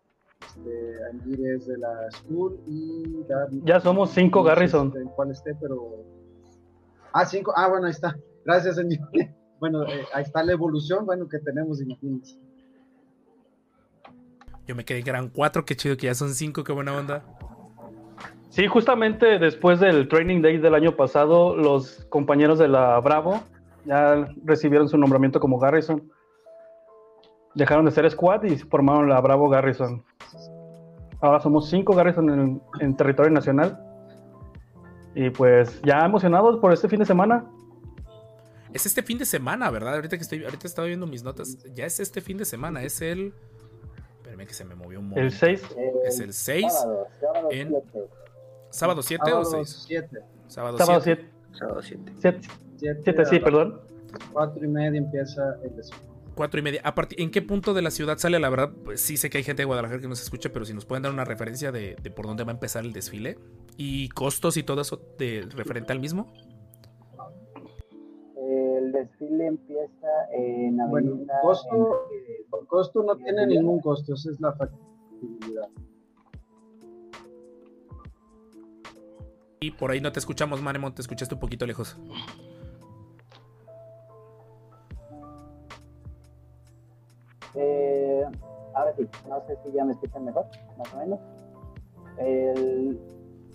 este, Angir es de la School y Ya somos cinco Garrison. En cuál esté, pero. Ah, cinco. Ah, bueno, ahí está. Gracias, señor. Bueno, eh, ahí está la evolución, bueno, que tenemos, imagínense. Yo me quedé que eran cuatro, qué chido que ya son cinco, qué buena onda. Sí, justamente después del Training Day del año pasado, los compañeros de la Bravo ya recibieron su nombramiento como Garrison dejaron de ser squad y formaron la Bravo Garrison. Ahora somos cinco Garrison en, territorio nacional. Y pues ya emocionados por este fin de semana. Es este fin de semana, ¿verdad? Ahorita que estoy, ahorita estaba viendo mis notas. Ya es este fin de semana, es el. Espérame que se me movió un momento. El 6. Es el 6. Sábado, en... ¿Sábado 7 o 6? 7. Sábado 7. Sábado 7. 7, sí, perdón. 4 y media empieza el desfile. Cuatro y media. ¿En qué punto de la ciudad sale? La verdad, pues sí sé que hay gente de Guadalajara que nos escucha, pero si nos pueden dar una referencia de, por dónde va a empezar el desfile y costos y todo eso de referente al mismo. El desfile empieza en Avenida. Bueno, costo, costo no tiene ningún costo, esa es la factibilidad. Y por ahí no te escuchamos, Manemon, te escuchaste un poquito lejos. Eh, ahora sí, no sé si ya me escuchan mejor, más o menos.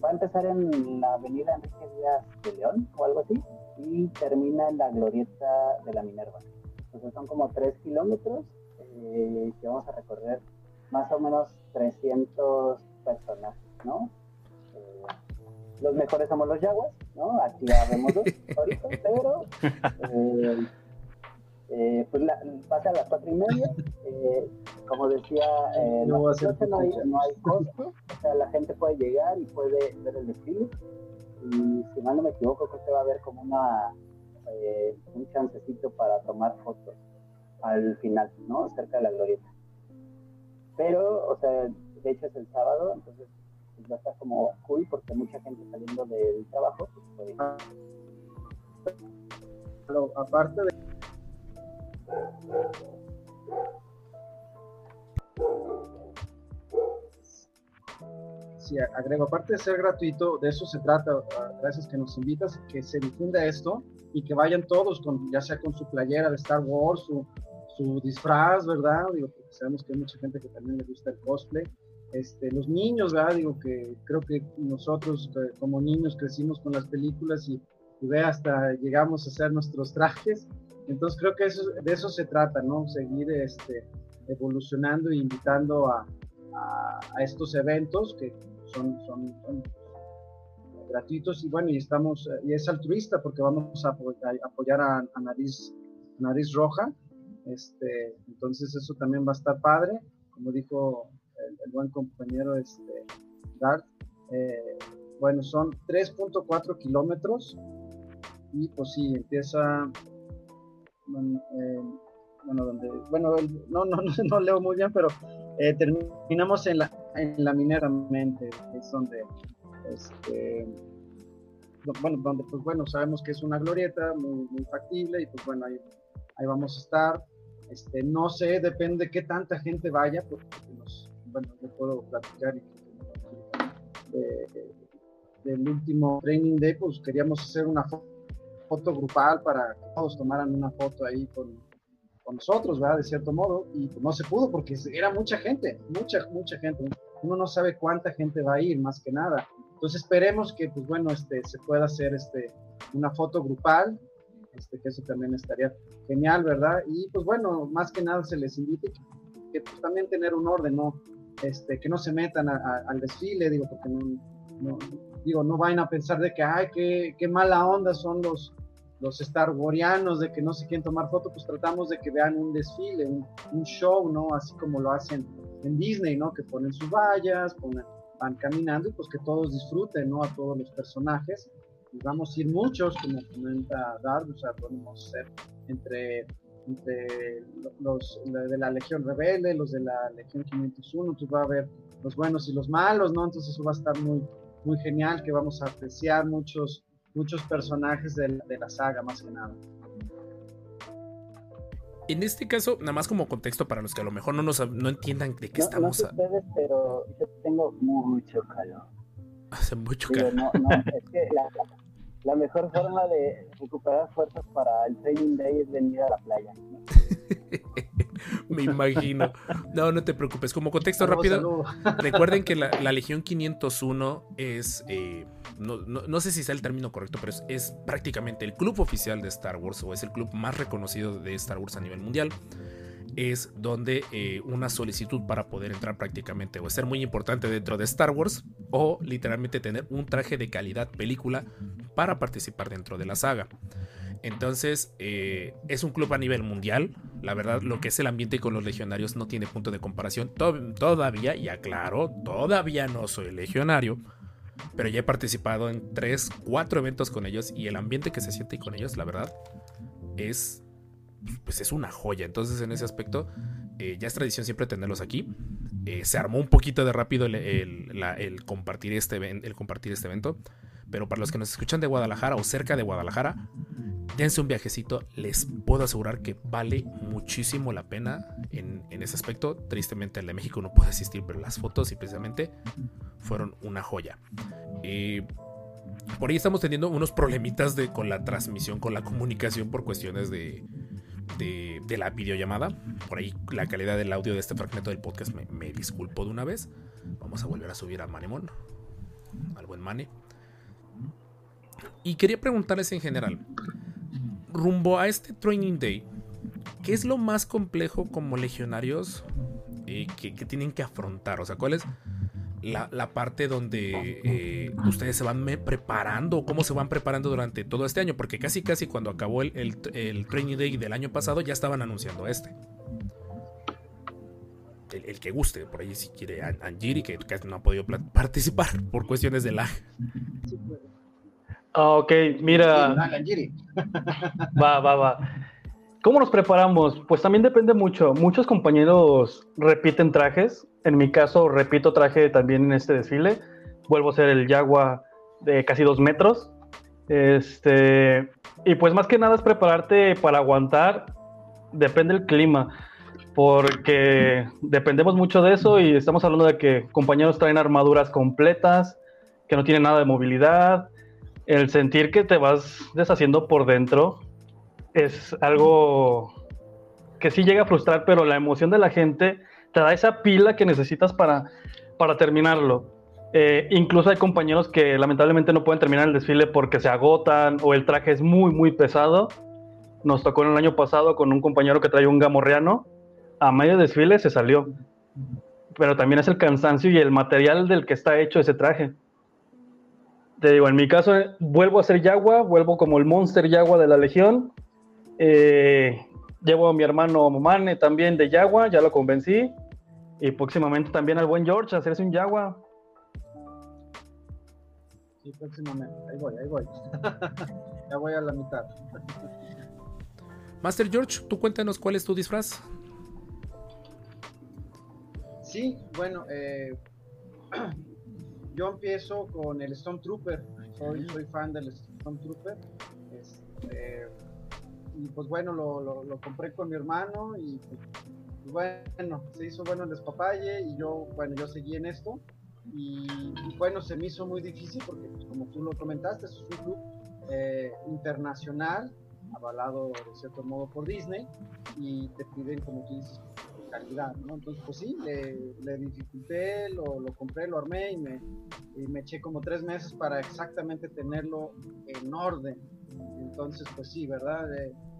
va a empezar en la avenida Enrique Díaz de León o algo así y termina en la glorieta de la Minerva. Entonces son como 3 kilómetros eh, que vamos a recorrer más o menos 300 personajes, ¿no? Eh, los mejores somos los yaguas, ¿no? Aquí ya vemos dos ahorita, pero eh, Eh, pues la, pasa a las cuatro y media. Eh, como decía, eh, No no, va a ser no hay, no hay costo. O sea, la gente puede llegar y puede ver el desfile. Y si mal no me equivoco, creo que va a haber como una eh, un chancecito para tomar fotos al final, ¿no? Cerca de la glorieta. Pero, o sea, de hecho es el sábado, entonces pues, va a estar como cool porque mucha gente saliendo del trabajo pues. Pero aparte de Sí, agrego, aparte de ser gratuito, de eso se trata, gracias que nos invitas, que se difunda esto y que vayan todos, con, ya sea con su playera de Star Wars, su, su disfraz, ¿verdad? Digo, porque sabemos que hay mucha gente que también le gusta el cosplay. Este, los niños, ¿verdad? Digo que creo que nosotros eh, como niños crecimos con las películas y, y ve hasta llegamos a hacer nuestros trajes. Entonces creo que eso, de eso se trata, ¿no? Seguir este, evolucionando e invitando a, a, estos eventos que son, son, gratuitos y bueno, y estamos, y es altruista porque vamos a, apo- a apoyar a, a Nariz, Nariz Roja. Este, entonces eso también va a estar padre, como dijo el, el buen compañero este, Dart. eh, bueno, son 3.4 kilómetros y pues sí, empieza, bueno, eh, bueno, donde, bueno, no, no, no, no leo muy bien, pero eh, terminamos en la, en la minera mente, es donde, este, bueno, donde pues bueno, sabemos que es una glorieta muy, muy factible y pues bueno, ahí, ahí vamos a estar. Este, no sé, depende qué tanta gente vaya, porque nos, bueno, yo puedo platicar y de- del último training day, pues queríamos hacer una fo- foto grupal para que todos tomaran una foto ahí con, con nosotros, ¿verdad? De cierto modo, y pues no se pudo porque era mucha gente, mucha, mucha gente. Uno no sabe cuánta gente va a ir, más que nada. Entonces esperemos que, pues bueno, este, se pueda hacer este, una foto grupal, este, que eso también estaría genial, ¿verdad? Y pues bueno, más que nada se les invite que, pues, también tener un orden, ¿no? Este, que no se metan al desfile, digo, porque no- digo, no vayan a pensar de que, ay, qué, qué mala onda son los, los Star Warianos, de que no sé quién tomar foto, pues tratamos de que vean un desfile, un, un show, ¿no? Así como lo hacen en Disney, ¿no? Que ponen sus vallas, van caminando y pues que todos disfruten, ¿no? A todos los personajes. Y vamos a ir muchos, como comenta Dark, o sea, podemos ser entre, entre los de la Legión Rebelde, los de la Legión 501, entonces va a haber los buenos y los malos, ¿no? Entonces eso va a estar muy, muy genial, que vamos a apreciar muchos, muchos personajes de, la- de la saga, más que nada. En este caso, nada más como contexto para los que a lo mejor no, nos, no entiendan de qué No, no estamos. sé a- ustedes, pero yo tengo mucho calor. Hace mucho Digo, calor. no, no, es que la, la mejor forma de recuperar fuerzas para el training day es venir a la playa. Me imagino. No, no te preocupes. Como contexto rápido, recuerden que la, la Legión 501 es. eh, no, no- no sé si sea el término correcto, pero es, es prácticamente el club oficial de Star Wars o es el club más reconocido de Star Wars a nivel mundial. Es donde eh, una solicitud para poder entrar prácticamente o ser muy importante dentro de Star Wars o literalmente tener un traje de calidad película para participar dentro de la saga. Entonces, eh, es un club a nivel mundial. La verdad, lo que es el ambiente con los legionarios no tiene punto de comparación. To- todavía, y aclaro, todavía no soy legionario. Pero ya he participado en 3, 4 eventos con ellos. Y el ambiente que se siente con ellos, la verdad, es. Pues es una joya. Entonces, en ese aspecto, eh, ya es tradición siempre tenerlos aquí. Eh, se armó un poquito de rápido el, compartir este, el compartir este evento. Pero para los que nos escuchan de Guadalajara o cerca de Guadalajara, dense un viajecito. Les puedo asegurar que vale muchísimo la pena en, en ese aspecto. Tristemente el de México no puede asistir, pero las fotos y precisamente fueron una joya. Eh, por ahí estamos teniendo unos problemitas de, con la transmisión, con la comunicación por cuestiones de, de, de la videollamada. Por ahí la calidad del audio de este fragmento del podcast me, me disculpo de una vez. Vamos a volver a subir a Manemon, al buen Mane. Y quería preguntarles en general, rumbo a este Training Day, ¿qué es lo más complejo como legionarios eh, que, tienen que afrontar? O sea, ¿cuál es la, parte donde eh, ustedes se van preparando, cómo se van preparando durante todo este año, porque casi casi cuando acabó el, el, Training Day del año pasado ya estaban anunciando este. El, que guste, por ahí si quiere An- Anjiri, que casi no ha podido participar por cuestiones de lag. Ah, ok, mira. Va, va, va. ¿Cómo nos preparamos? Pues también depende mucho. Muchos compañeros repiten trajes. En mi caso, repito traje también en este desfile. Vuelvo a ser el Yagua de casi dos metros. Este, y pues más que nada es prepararte para aguantar. Depende del clima. Porque dependemos mucho de eso y estamos hablando de que compañeros traen armaduras completas, que no tienen nada de movilidad. El sentir que te vas deshaciendo por dentro es algo que sí llega a frustrar, pero la emoción de la gente te da esa pila que necesitas para, para terminarlo. Eh, incluso hay compañeros que lamentablemente no pueden terminar el desfile porque se agotan o el traje es muy, muy pesado. Nos tocó en el año pasado con un compañero que trae un gamorreano. A medio desfile se salió. Pero también es el cansancio y el material del que está hecho ese traje. Te digo, en mi caso, eh, vuelvo a ser Yagua, vuelvo como el Monster Yagua de la Legión. Eh, llevo a mi hermano Mane también de Yagua, ya lo convencí. Y próximamente también al buen George a hacerse un Yagua. Sí, próximamente. Ahí voy, ahí voy. ya voy a la mitad. Master George, tú cuéntanos cuál es tu disfraz. Sí, bueno, eh, yo empiezo con el Stormtrooper. Soy, soy fan del Stormtrooper. Este, y pues bueno, lo, lo- lo compré con mi hermano y pues, bueno, se hizo bueno el despapalle y yo, bueno, yo seguí en esto. Y, y bueno, se me hizo muy difícil porque, pues, como tú lo comentaste, es un club eh, internacional, avalado de cierto modo por Disney, y te piden, como tú dices, calidad, ¿no? Entonces, pues sí, le, le dificulté, lo, lo compré, lo armé y me, y me eché como tres meses para exactamente tenerlo en orden. Entonces, pues sí, ¿verdad?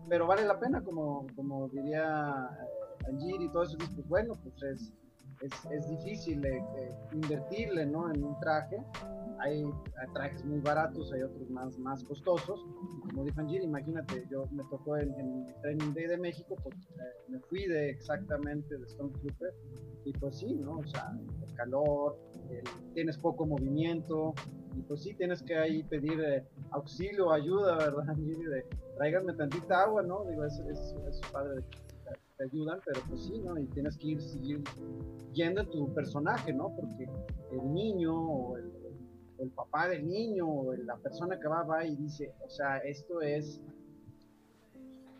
Pero vale la pena, como, como diría eh, Anjir y todo eso, pues bueno, pues es, es, es difícil eh, eh, invertirle, ¿no? En un traje. Hay, trajes muy baratos, hay otros más, más costosos. Como dijo Anjir, imagínate, yo me tocó en, en el Training Day de México, pues eh, me fui de exactamente de Stormtrooper y pues sí, ¿no? O sea, el calor, el- tienes poco movimiento y pues sí, tienes que ahí pedir eh, auxilio, ayuda, ¿verdad? Anjir? De, tráiganme tantita agua, ¿no? Digo, es, es, es padre de que te- ayudan, pero pues sí, ¿no? Y tienes que ir seguir yendo en tu personaje, ¿no? Porque el niño o el, el papá del niño o la persona que va, va y dice, o sea, esto es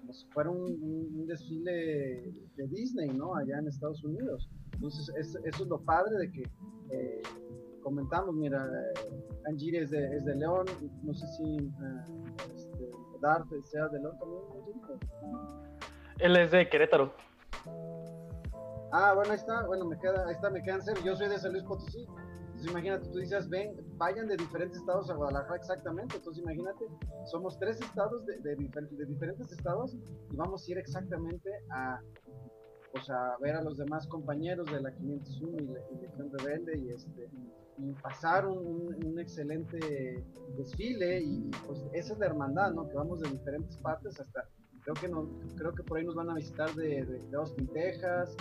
como si fuera un, desfile de Disney, ¿no? Allá en Estados Unidos. Entonces, es- eso es lo padre de que eh, comentamos, mira, Anjiri es de, es de León, no sé si eh, este, Dart sea de León también. Él es de Querétaro. Ah, bueno, ahí está, bueno, me queda, ahí está, me quedan cero. Yo soy de San Luis Potosí. Entonces imagínate, tú dices, ven, vayan de diferentes estados a Guadalajara exactamente. Entonces imagínate, somos tres estados de, de, difer- de diferentes estados y vamos a ir exactamente a, pues, a ver a los demás compañeros de la 501 y la y Legión Rebelde y este y pasar un, un- un excelente desfile y pues esa es la hermandad, ¿no? Que vamos de diferentes partes hasta creo que no, creo que por ahí nos van a visitar de, de, de Austin, Texas,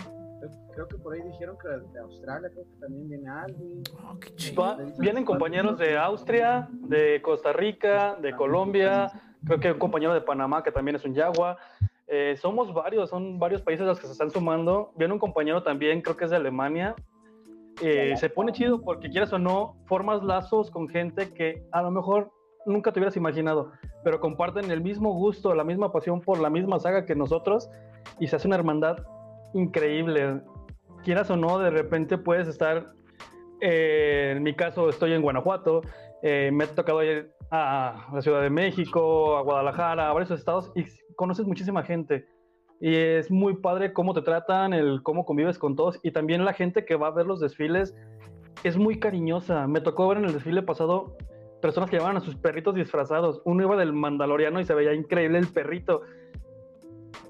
creo, que por ahí dijeron que de Australia, creo que también viene alguien. Oh, qué chido. Vienen compañeros de Austria, de Costa Rica, de Colombia, creo que un compañero de Panamá que también es un Yagua. Eh, somos varios, son varios países los que se están sumando. Viene un compañero también, creo que es de Alemania. Eh, se pone chido porque quieras o no, formas lazos con gente que a lo mejor nunca te hubieras imaginado, pero comparten el mismo gusto, la misma pasión por la misma saga que nosotros y se hace una hermandad increíble. Quieras o no, de repente puedes estar eh, en mi caso estoy en Guanajuato, eh, me ha tocado ir a la Ciudad de México, a Guadalajara, a varios estados y conoces muchísima gente. Y es muy padre cómo te tratan, el cómo convives con todos y también la gente que va a ver los desfiles es muy cariñosa. Me tocó ver en el desfile pasado personas que llevaban a sus perritos disfrazados. Uno iba del mandaloriano y se veía increíble el perrito.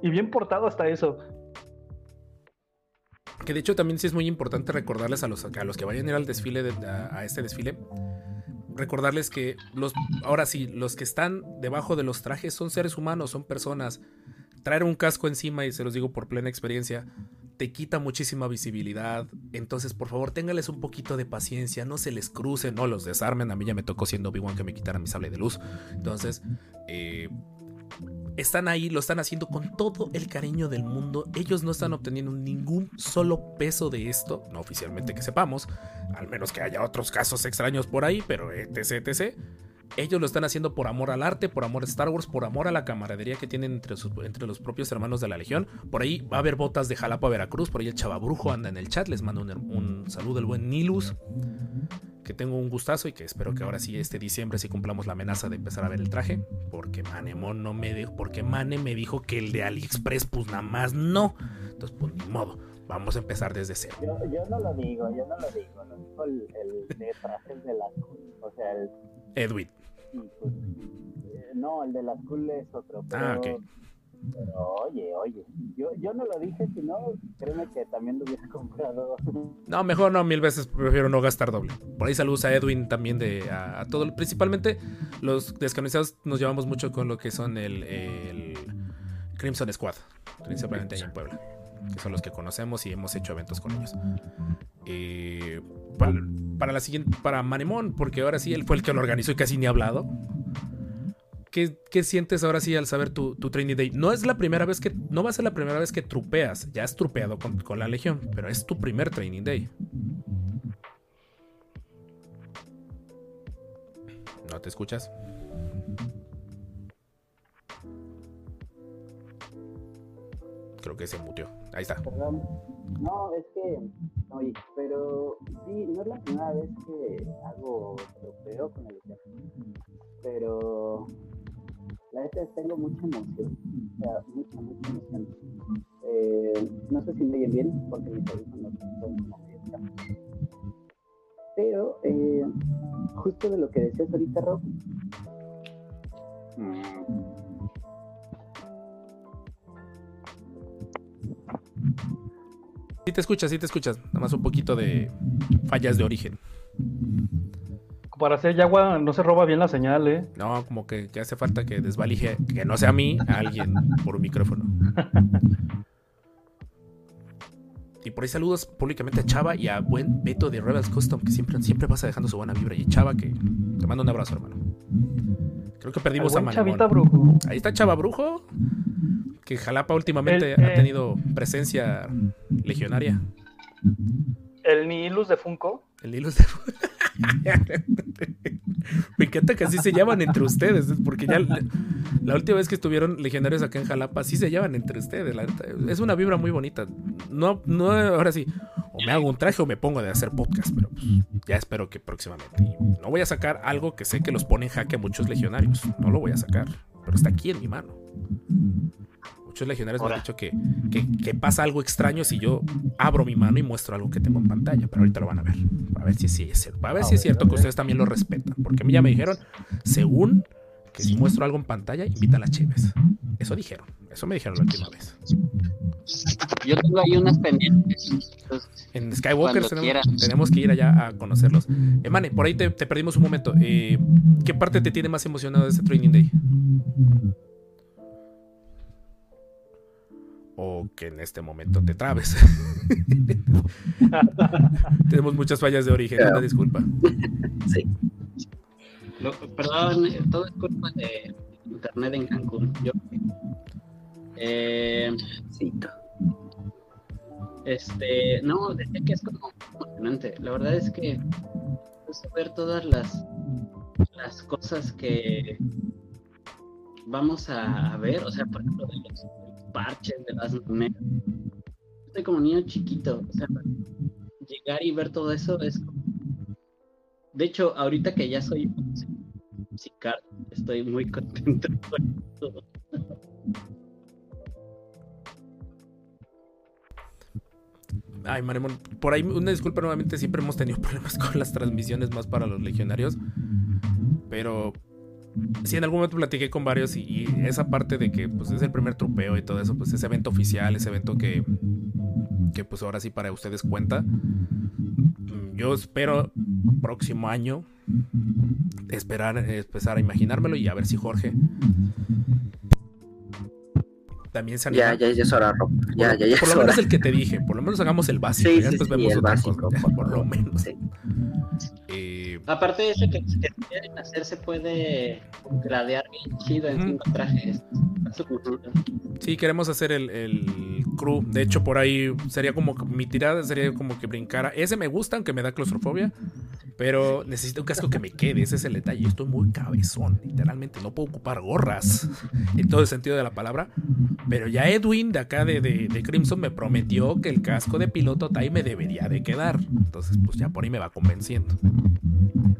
Y bien portado hasta eso. Que de hecho también sí es muy importante recordarles a los, a los que vayan a ir al desfile, de- a, este desfile, recordarles que los, ahora sí, los que están debajo de los trajes son seres humanos, son personas. Traer un casco encima, y se los digo por plena experiencia, te quita muchísima visibilidad. Entonces, por favor, téngales un poquito de paciencia, no se les crucen, no los desarmen. A mí ya me tocó siendo Obi-Wan que me quitaran mi sable de luz. Entonces, eh, están ahí, lo están haciendo con todo el cariño del mundo. Ellos no están obteniendo ningún solo peso de esto, no oficialmente que sepamos, al menos que haya otros casos extraños por ahí, pero etc, etc. Ellos lo están haciendo por amor al arte, por amor a Star Wars, por amor a la camaradería que tienen entre, sus- entre los propios hermanos de la Legión. Por ahí va a haber botas de Jalapa, Veracruz. Por ahí el Chavabrujo anda en el chat. Les mando un, saludo al buen Nilus. Que tengo un gustazo y que espero que ahora sí, este diciembre, sí cumplamos la amenaza de empezar a ver el traje. Porque Manemon no me dijo. Porque Mane me dijo que el de AliExpress, pues nada más no. Entonces, pues ni modo. Vamos a empezar desde cero. Yo, yo no lo digo, yo no lo digo, lo dijo el, el de trajes de las o sea, el, Edwin. pues, eh, no, el de las cool es otro, pero, Ah, ok. Oye, oye, yo, yo no lo dije, si no, créeme que también lo hubiera comprado. No, mejor no, mil veces prefiero no gastar doble. Por ahí saludos a Edwin también de a, todo, principalmente los descanonizados nos llevamos mucho con lo que son el, el Crimson Squad, principalmente ahí en Puebla, que son los que conocemos y hemos hecho eventos con ellos. Eh, para, para la siguiente, para Manemón, porque ahora sí él fue el que lo organizó y casi ni ha hablado. ¿Qué, qué sientes ahora sí al saber tu, tu training day? No es la primera vez que, no va a ser la primera vez que trupeas, ya has trupeado con, con la Legión, pero es tu primer training day. ¿No te escuchas? Creo que se muteó. Ahí está. Perdón. No, es que, oye, pero sí, no es la primera vez que hago trofeo con el ejército, pero la neta tengo mucha emoción, o sea, mucha, mucha emoción. Eh, no sé si me oyen bien, porque mis audífonos son. Pero, eh, justo de lo que decías ahorita, Rob, Sí te escuchas, sí te escuchas. Nada más un poquito de fallas de origen. Para hacer Yagua no se roba bien la señal, ¿eh? No, como que, hace falta que desvalije, que no sea a mí, a alguien por un micrófono. Y por ahí saludos públicamente a Chava y a buen Beto de Rebels Custom, que siempre, siempre pasa dejando su buena vibra. Y Chava, que te mando un abrazo, hermano. Creo que perdimos a. Chavita Brujo. Ahí está Chava Brujo, que Jalapa últimamente El, ha eh, tenido presencia legionaria. El Nihilus de Funko. El hilo de... Me encanta que así se llaman entre ustedes, porque ya la, última vez que estuvieron legionarios acá en Jalapa, sí se llaman entre ustedes. la es una vibra muy bonita. No, no, ahora sí, o me hago un traje o me pongo de hacer podcast, pero pues, ya espero que próximamente. No voy a sacar algo que sé que los pone en jaque a muchos legionarios. No lo voy a sacar, pero está aquí en mi mano. Muchos legionarios me han dicho que, que, que pasa algo extraño si yo abro mi mano y muestro algo que tengo en pantalla, pero ahorita lo van a ver. A ver si sí es cierto. A ver si es cierto que ustedes también lo respetan. Porque a mí ya me dijeron, según que si muestro algo en pantalla, invita a las chives. Eso dijeron. Eso me dijeron la última vez. Yo tengo ahí unas pendientes. entonces, En Skywalker tenemos, tenemos que ir allá a conocerlos. Eh, Mane, por ahí te, te perdimos un momento. Eh, ¿Qué parte te tiene más emocionado de este Training Day? O que en este momento te trabes. Tenemos muchas fallas de origen, una disculpa. Sí. lo- perdón, eh, todo es culpa de internet en Cancún. Yo, eh, Sí. este, no, decía que es como emocionante. La verdad es que es ver todas las, las cosas que vamos a, ver, o sea, por ejemplo, de los parches, de las monedas. Estoy como niño chiquito, o sea, llegar y ver todo eso es. De hecho, ahorita que ya soy musical, estoy muy contento con todo. Ay, Maremón, por ahí una disculpa nuevamente, siempre hemos tenido problemas con las transmisiones más para los legionarios. Pero sí, en algún momento platiqué con varios y, y esa parte de que pues, es el primer trupeo y todo eso, pues ese evento oficial, ese evento que, que pues ahora sí para ustedes cuenta. Yo espero próximo año esperar, empezar a imaginármelo y a ver si Jorge también se Ya, anima. ya, ya es hora, Rob. Ya, ya, ya por lo menos hora. el que te dije, por lo menos hagamos el básico, Sí, ya sí, después sí, vemos el otra básico, cosa, por por lo menos. Sí. Aparte de ese que, que quieren hacer, se puede gradear bien chido en cinco trajes. Sí, queremos hacer el, el crew. De hecho, por ahí sería como que- mi tirada sería como que brincara. Ese me gusta, aunque me da claustrofobia. Pero necesito un casco que me quede. Ese es el detalle. Estoy muy cabezón. Literalmente no puedo ocupar gorras. En todo el sentido de la palabra. Pero ya Edwin de acá de, de- de Crimson me prometió que el casco de piloto Tai me debería de quedar. Entonces, pues ya por ahí me va convenciendo.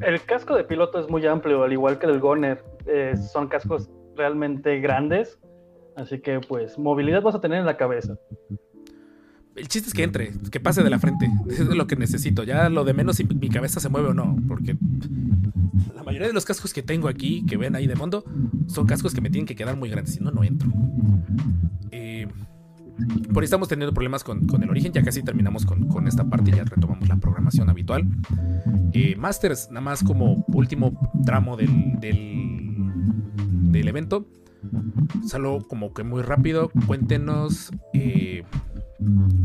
El casco de piloto es muy amplio, al igual que el Goner. Eh, son cascos realmente grandes. Así que, pues, movilidad vas a tener en la cabeza. El chiste es que entre, que pase de la frente. Es lo que necesito. Ya lo de menos si mi cabeza se mueve o no. Porque la mayoría de los cascos que tengo aquí, que ven ahí de fondo, son cascos que me tienen que quedar muy grandes. Si no, no entro. Eh, por ahí estamos teniendo problemas con, el origen. Ya casi terminamos con, esta parte. Ya retomamos la programación habitual. Eh, Masters, nada más como último tramo del, evento. Solo como que muy rápido. Cuéntenos. eh,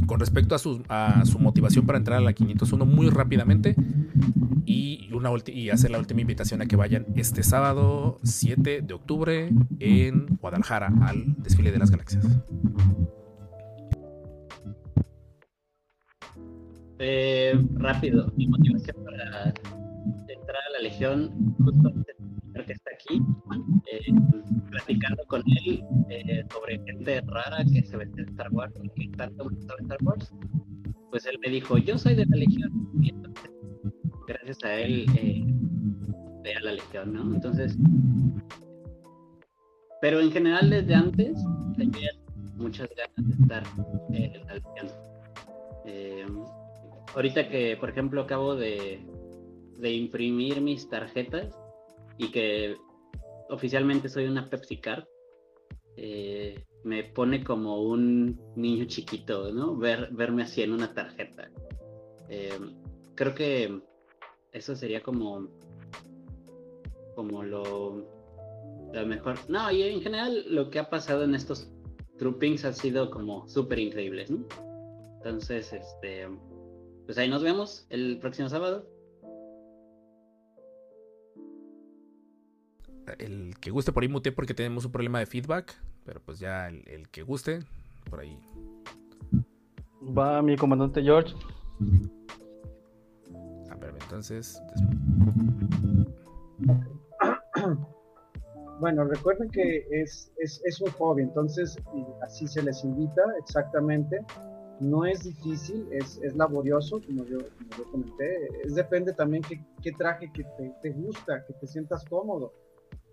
con respecto a su, motivación para entrar a la 501 muy rápidamente y, una y hacer la última invitación a que vayan este sábado 7 de octubre en Guadalajara al desfile de las galaxias. Eh, rápido, mi motivación para entrar a la Legión, justo el que está aquí, eh, platicando con él eh, sobre gente rara que se vende en Star Wars, y que tanto me gusta Star Wars, pues él me dijo, yo soy de la Legión, y entonces, gracias a él, ve a la Legión, ¿no? Entonces, pero en general desde antes tenía muchas ganas de estar en la Legión. Ahorita que, por ejemplo, acabo de, de imprimir mis tarjetas y que oficialmente soy una Pepsi Card, eh, me pone como un niño chiquito, ¿no? Ver, verme así en una tarjeta. Eh, creo que eso sería como, como lo, lo mejor. No, y en general lo que ha pasado en estos groupings ha sido como súper increíbles, ¿no? Entonces, este, pues ahí nos vemos el próximo sábado. El que guste por ahí muteé porque tenemos un problema de feedback, pero pues ya el, el que guste por ahí. Va mi comandante George. A ver, entonces Bueno, recuerden que es, es, es un hobby, entonces y así se les invita exactamente. No es difícil, es, es laborioso, como yo, como yo comenté. Es depende también qué, qué traje que te, te gusta, que te sientas cómodo.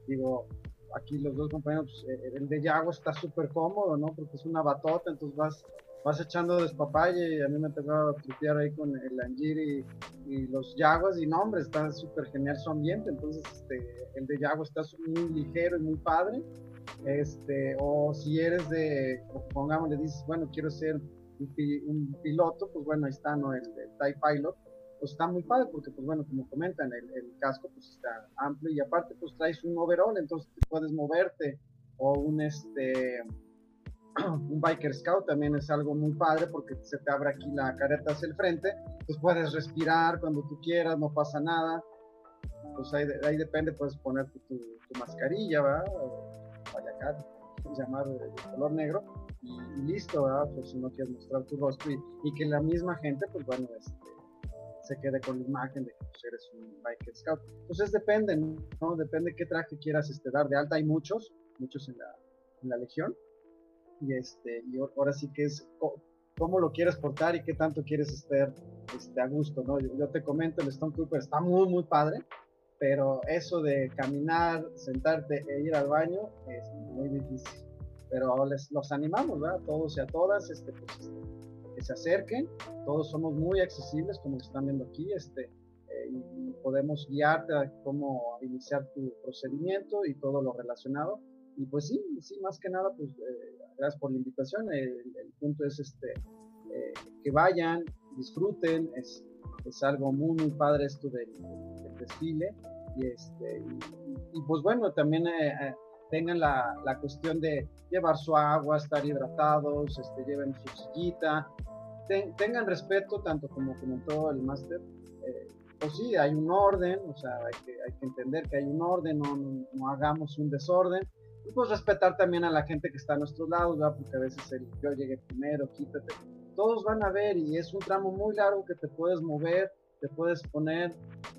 Digo, aquí los dos compañeros, pues, eh, el de Yago está súper cómodo, ¿no? Porque es una batota, entonces vas, vas echando despapalle y a mí me tocaba tripear ahí con el Angir y, y los Yaguas y no, hombre, está súper genial su ambiente, entonces este, el de Yago está muy ligero y muy padre, este, o si eres de, o pongamos, le dices, bueno, quiero ser un, un piloto, pues bueno, ahí está, ¿no? El TIE Pilot, pues está muy padre porque, pues bueno, como comentan, el, el casco pues está amplio y aparte pues traes un overall, entonces puedes moverte, o un este, un biker scout también es algo muy padre porque se te abre aquí la careta hacia el frente, pues puedes respirar cuando tú quieras, no pasa nada. Pues ahí, ahí depende, puedes ponerte tu, tu mascarilla, ¿verdad? O payacat, llamar de, de color negro, y, listo, ¿verdad? Pues si no quieres mostrar tu rostro y, y que la misma gente, pues bueno, este, se quede con la imagen de que pues, eres un biker scout. Entonces depende, ¿no? Depende qué traje quieras este, dar de alta. Hay muchos, muchos en la, en la legión y este y ahor- ahora sí que es cómo lo quieres portar y qué tanto quieres estar este, a gusto, ¿no? Yo, yo te comento, el Stone Trooper está muy, muy padre, pero eso de caminar, sentarte e ir al baño es muy difícil. Pero les, los animamos, ¿verdad? Todos y a todas, este, pues, este, que se acerquen, todos somos muy accesibles, como están viendo aquí, este, eh, y podemos guiarte a cómo iniciar tu procedimiento y todo lo relacionado. Y pues sí, sí, más que nada, pues eh, gracias por la invitación. El, el punto es este eh, que vayan, disfruten, es, es algo muy, muy padre esto del, del desfile. Y, este, y, y, pues bueno, también eh, eh, tengan la, la, cuestión de llevar su agua, estar hidratados, este, lleven su sillita, ten, tengan respeto, tanto como comentó el máster, eh, pues sí, hay un orden, o sea, hay que, hay que entender que hay un orden, no, no, hagamos un desorden, y pues respetar también a la gente que está a nuestros lados, ¿verdad? porque a veces yo llegué primero, quítate, todos van a ver y es un tramo muy largo que te puedes mover, te puedes poner,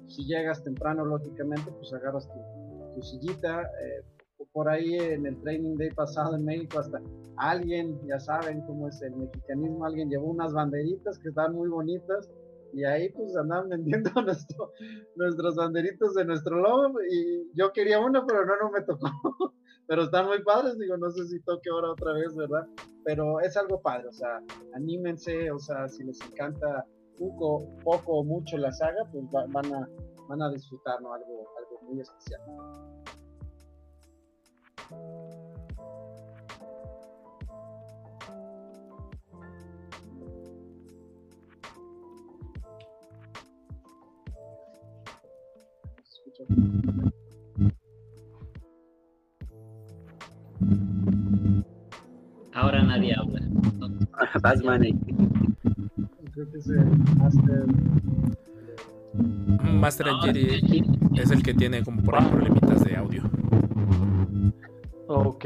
si llegas temprano, lógicamente, pues agarras tu, tu sillita, eh, por ahí en el training day pasado en México hasta alguien, ya saben cómo es el mexicanismo, alguien llevó unas banderitas que están muy bonitas y ahí pues andaban vendiendo nuestro, nuestros banderitos de nuestro logo y yo quería una pero no, no me tocó, pero están muy padres, digo, no sé si toque ahora otra vez, ¿verdad? Pero es algo padre, o sea, anímense, o sea, si les encanta poco, poco o mucho la saga, pues va, van, a, van a disfrutar, ¿no? Algo, algo muy especial. Ahora nadie habla. Vas, Manny. Creo que es el Master. Master Jerry es el que tiene como por ahí problemitas de audio. Ok,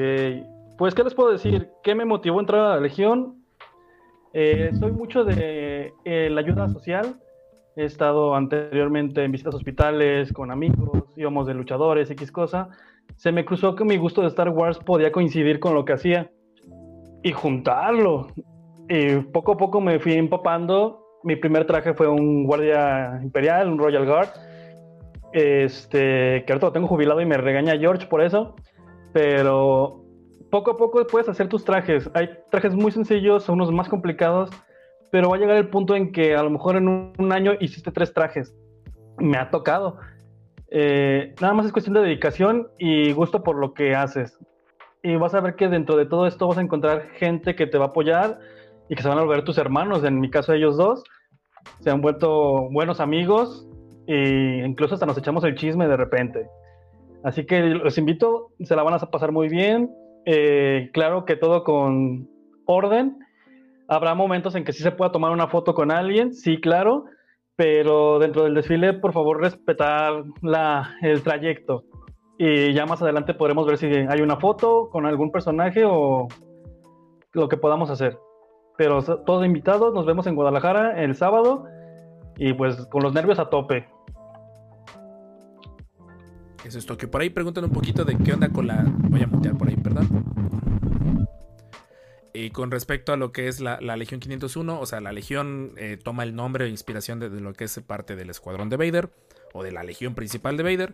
pues ¿qué les puedo decir? ¿Qué me motivó a entrar a la Legión? Eh, soy mucho de eh, la ayuda social. He estado anteriormente en visitas a hospitales con amigos, íbamos de luchadores, X cosa. Se me cruzó que mi gusto de Star Wars podía coincidir con lo que hacía y juntarlo. Y poco a poco me fui empapando. Mi primer traje fue un guardia imperial, un Royal Guard. Este, que ahorita lo tengo jubilado y me regaña George por eso pero poco a poco puedes hacer tus trajes. Hay trajes muy sencillos, unos más complicados, pero va a llegar el punto en que a lo mejor en un, año hiciste tres trajes. Me ha tocado. Eh, nada más es cuestión de dedicación y gusto por lo que haces. Y vas a ver que dentro de todo esto vas a encontrar gente que te va a apoyar y que se van a volver tus hermanos. En mi caso, ellos dos se han vuelto buenos amigos e incluso hasta nos echamos el chisme de repente. Así que los invito, se la van a pasar muy bien. Eh, claro que todo con orden. Habrá momentos en que sí se pueda tomar una foto con alguien, sí, claro, pero dentro del desfile, por favor, respetar la, el trayecto. Y ya más adelante podremos ver si hay una foto con algún personaje o lo que podamos hacer. Pero todos invitados, nos vemos en Guadalajara el sábado y pues con los nervios a tope. Es esto, que por ahí preguntan un poquito de qué onda con la... Voy a mutear por ahí, perdón. Y con respecto a lo que es la, la Legión 501, o sea, la Legión eh, toma el nombre e inspiración de, lo que es parte del escuadrón de Vader, o de la Legión principal de Vader.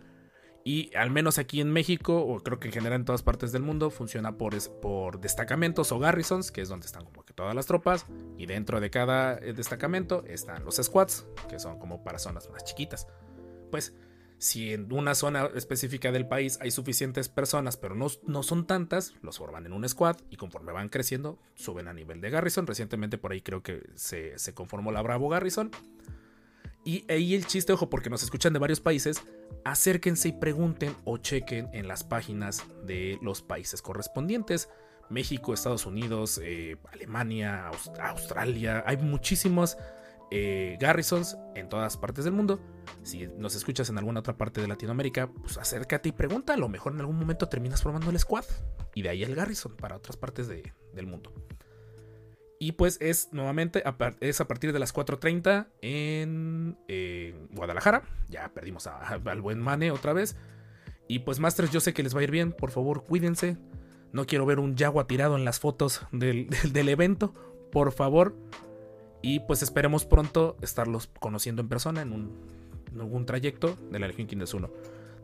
Y al menos aquí en México, o creo que en general en todas partes del mundo, funciona por, por destacamentos o garrisons, que es donde están como que todas las tropas. Y dentro de cada eh, destacamento están los squads, que son como para zonas más chiquitas. Pues si en una zona específica del país hay suficientes personas, pero no, no, son tantas, los forman en un squad y conforme van creciendo, suben a nivel de Garrison. Recientemente por ahí creo que se, se conformó la Bravo Garrison. Y ahí el chiste, ojo, porque nos escuchan de varios países, acérquense y pregunten o chequen en las páginas de los países correspondientes. México, Estados Unidos, eh, Alemania, Aust Australia, hay muchísimos eh, Garrisons en todas partes del mundo. Si nos escuchas en alguna otra parte de Latinoamérica, pues acércate y pregunta. A lo mejor en algún momento terminas formando el squad. Y de ahí el Garrison para otras partes de, del mundo. Y pues es nuevamente es a partir de las 4.30 en eh, Guadalajara. Ya perdimos al buen Mane otra vez. Y pues Masters, yo sé que les va a ir bien. Por favor, cuídense. No quiero ver un Yagua tirado en las fotos del, del, del evento. Por favor. Y pues esperemos pronto estarlos conociendo en persona en, un, en algún trayecto de la Legión 501.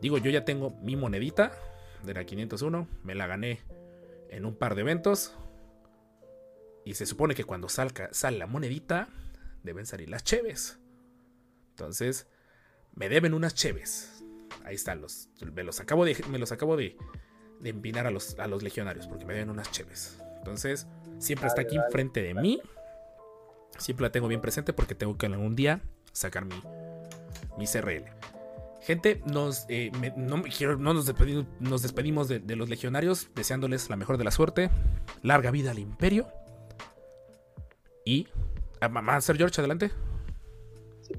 Digo, yo ya tengo mi monedita de la 501. Me la gané en un par de eventos. Y se supone que cuando salga, sale la monedita, deben salir las cheves. Entonces, me deben unas cheves. Ahí están los. Me los acabo de, me los acabo de, de empinar a los, a los legionarios porque me deben unas cheves. Entonces, siempre está aquí enfrente de mí Siempre la tengo bien presente porque tengo que en algún día sacar mi, mi CRL. Gente, nos, eh, no, nos despedimos, nos despedimos de, los legionarios, deseándoles la mejor de la suerte, larga vida al imperio. Y... ah, Mamá, Sir George, adelante.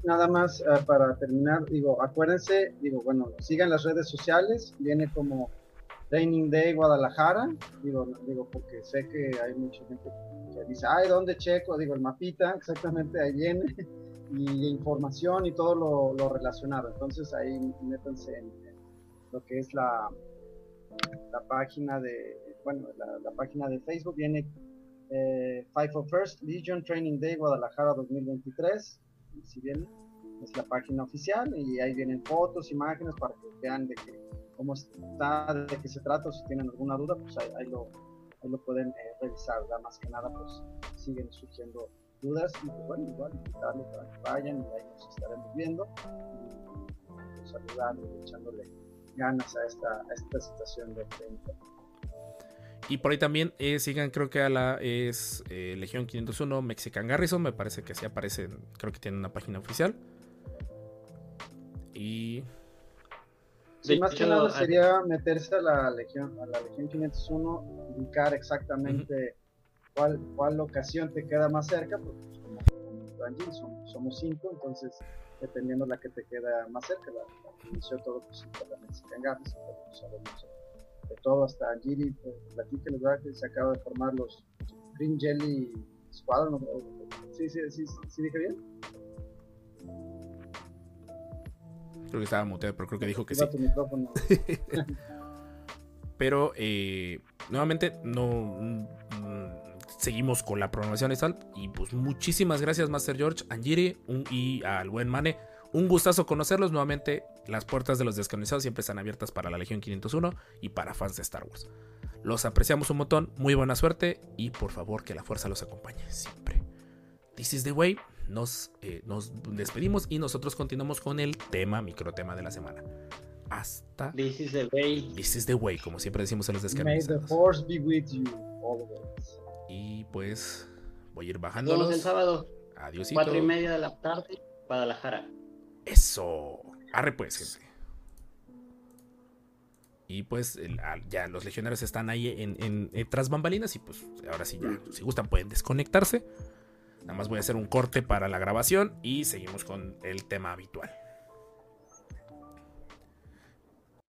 Nada más eh, para terminar, digo, acuérdense, digo, bueno, sigan las redes sociales, viene como Training Day Guadalajara, digo, digo, porque sé que hay mucha gente que dice, ay, ¿dónde checo? Digo, el mapita, exactamente ahí viene, y información y todo lo, relacionado. Entonces ahí métanse en, lo que es la, la página de, bueno, la, página de Facebook, viene eh, Five of First Legion Training Day Guadalajara 2023 y si bien es la página oficial y ahí vienen fotos, imágenes para que vean de que, cómo está, de qué se trata, si tienen alguna duda, pues ahí, lo, ahí lo pueden eh, revisar, más que nada pues siguen surgiendo dudas y pues, bueno, igual invitarlos para que vayan y ahí nos estaremos viendo y pues, saludando y echándole ganas a esta, a esta situación de frente. Y por ahí también eh, sigan, creo que a la es eh, Legión 501 Mexican Garrison. Me parece que así aparece. Creo que tiene una página oficial. Y. Sí, más que nada sería meterse a la Legión, a la Legión 501, ubicar exactamente cuál, cuál locación te queda más cerca, porque pues, como, somos, somos cinco, entonces dependiendo la que te queda más cerca, la, la que inició todo pues la Mexican pero, pues, sabemos de todo hasta Angiri, pues, platíqueles, ¿verdad? Que se acaba de formar los Green Jelly Squadron, ¿no? sí, sí, sí, sí dije bien. Creo que estaba muteado, pero creo que dijo que sí. Pero eh, nuevamente no mm, seguimos con la programación y tal. Y pues muchísimas gracias, Master George, Anjiri un- y al buen Mane. Un gustazo conocerlos nuevamente. Las puertas de los descanonizados siempre están abiertas para la Legión 501 y para fans de Star Wars. Los apreciamos un montón, muy buena suerte y por favor que la fuerza los acompañe siempre. This is the way. Nos, eh, nos despedimos y nosotros continuamos con el tema, microtema de la semana. Hasta This is the way. This is the way, como siempre decimos en los May the force be with you always. Y pues voy a ir Nos vemos bajándolos. el sábado, Adiósito. cuatro y media de la tarde, Guadalajara. Eso. Arre pues, gente. Y pues ya los legionarios están ahí en, en- en tras bambalinas y pues ahora sí ya, si gustan pueden desconectarse. Nada más voy a hacer un corte para la grabación y seguimos con el tema habitual.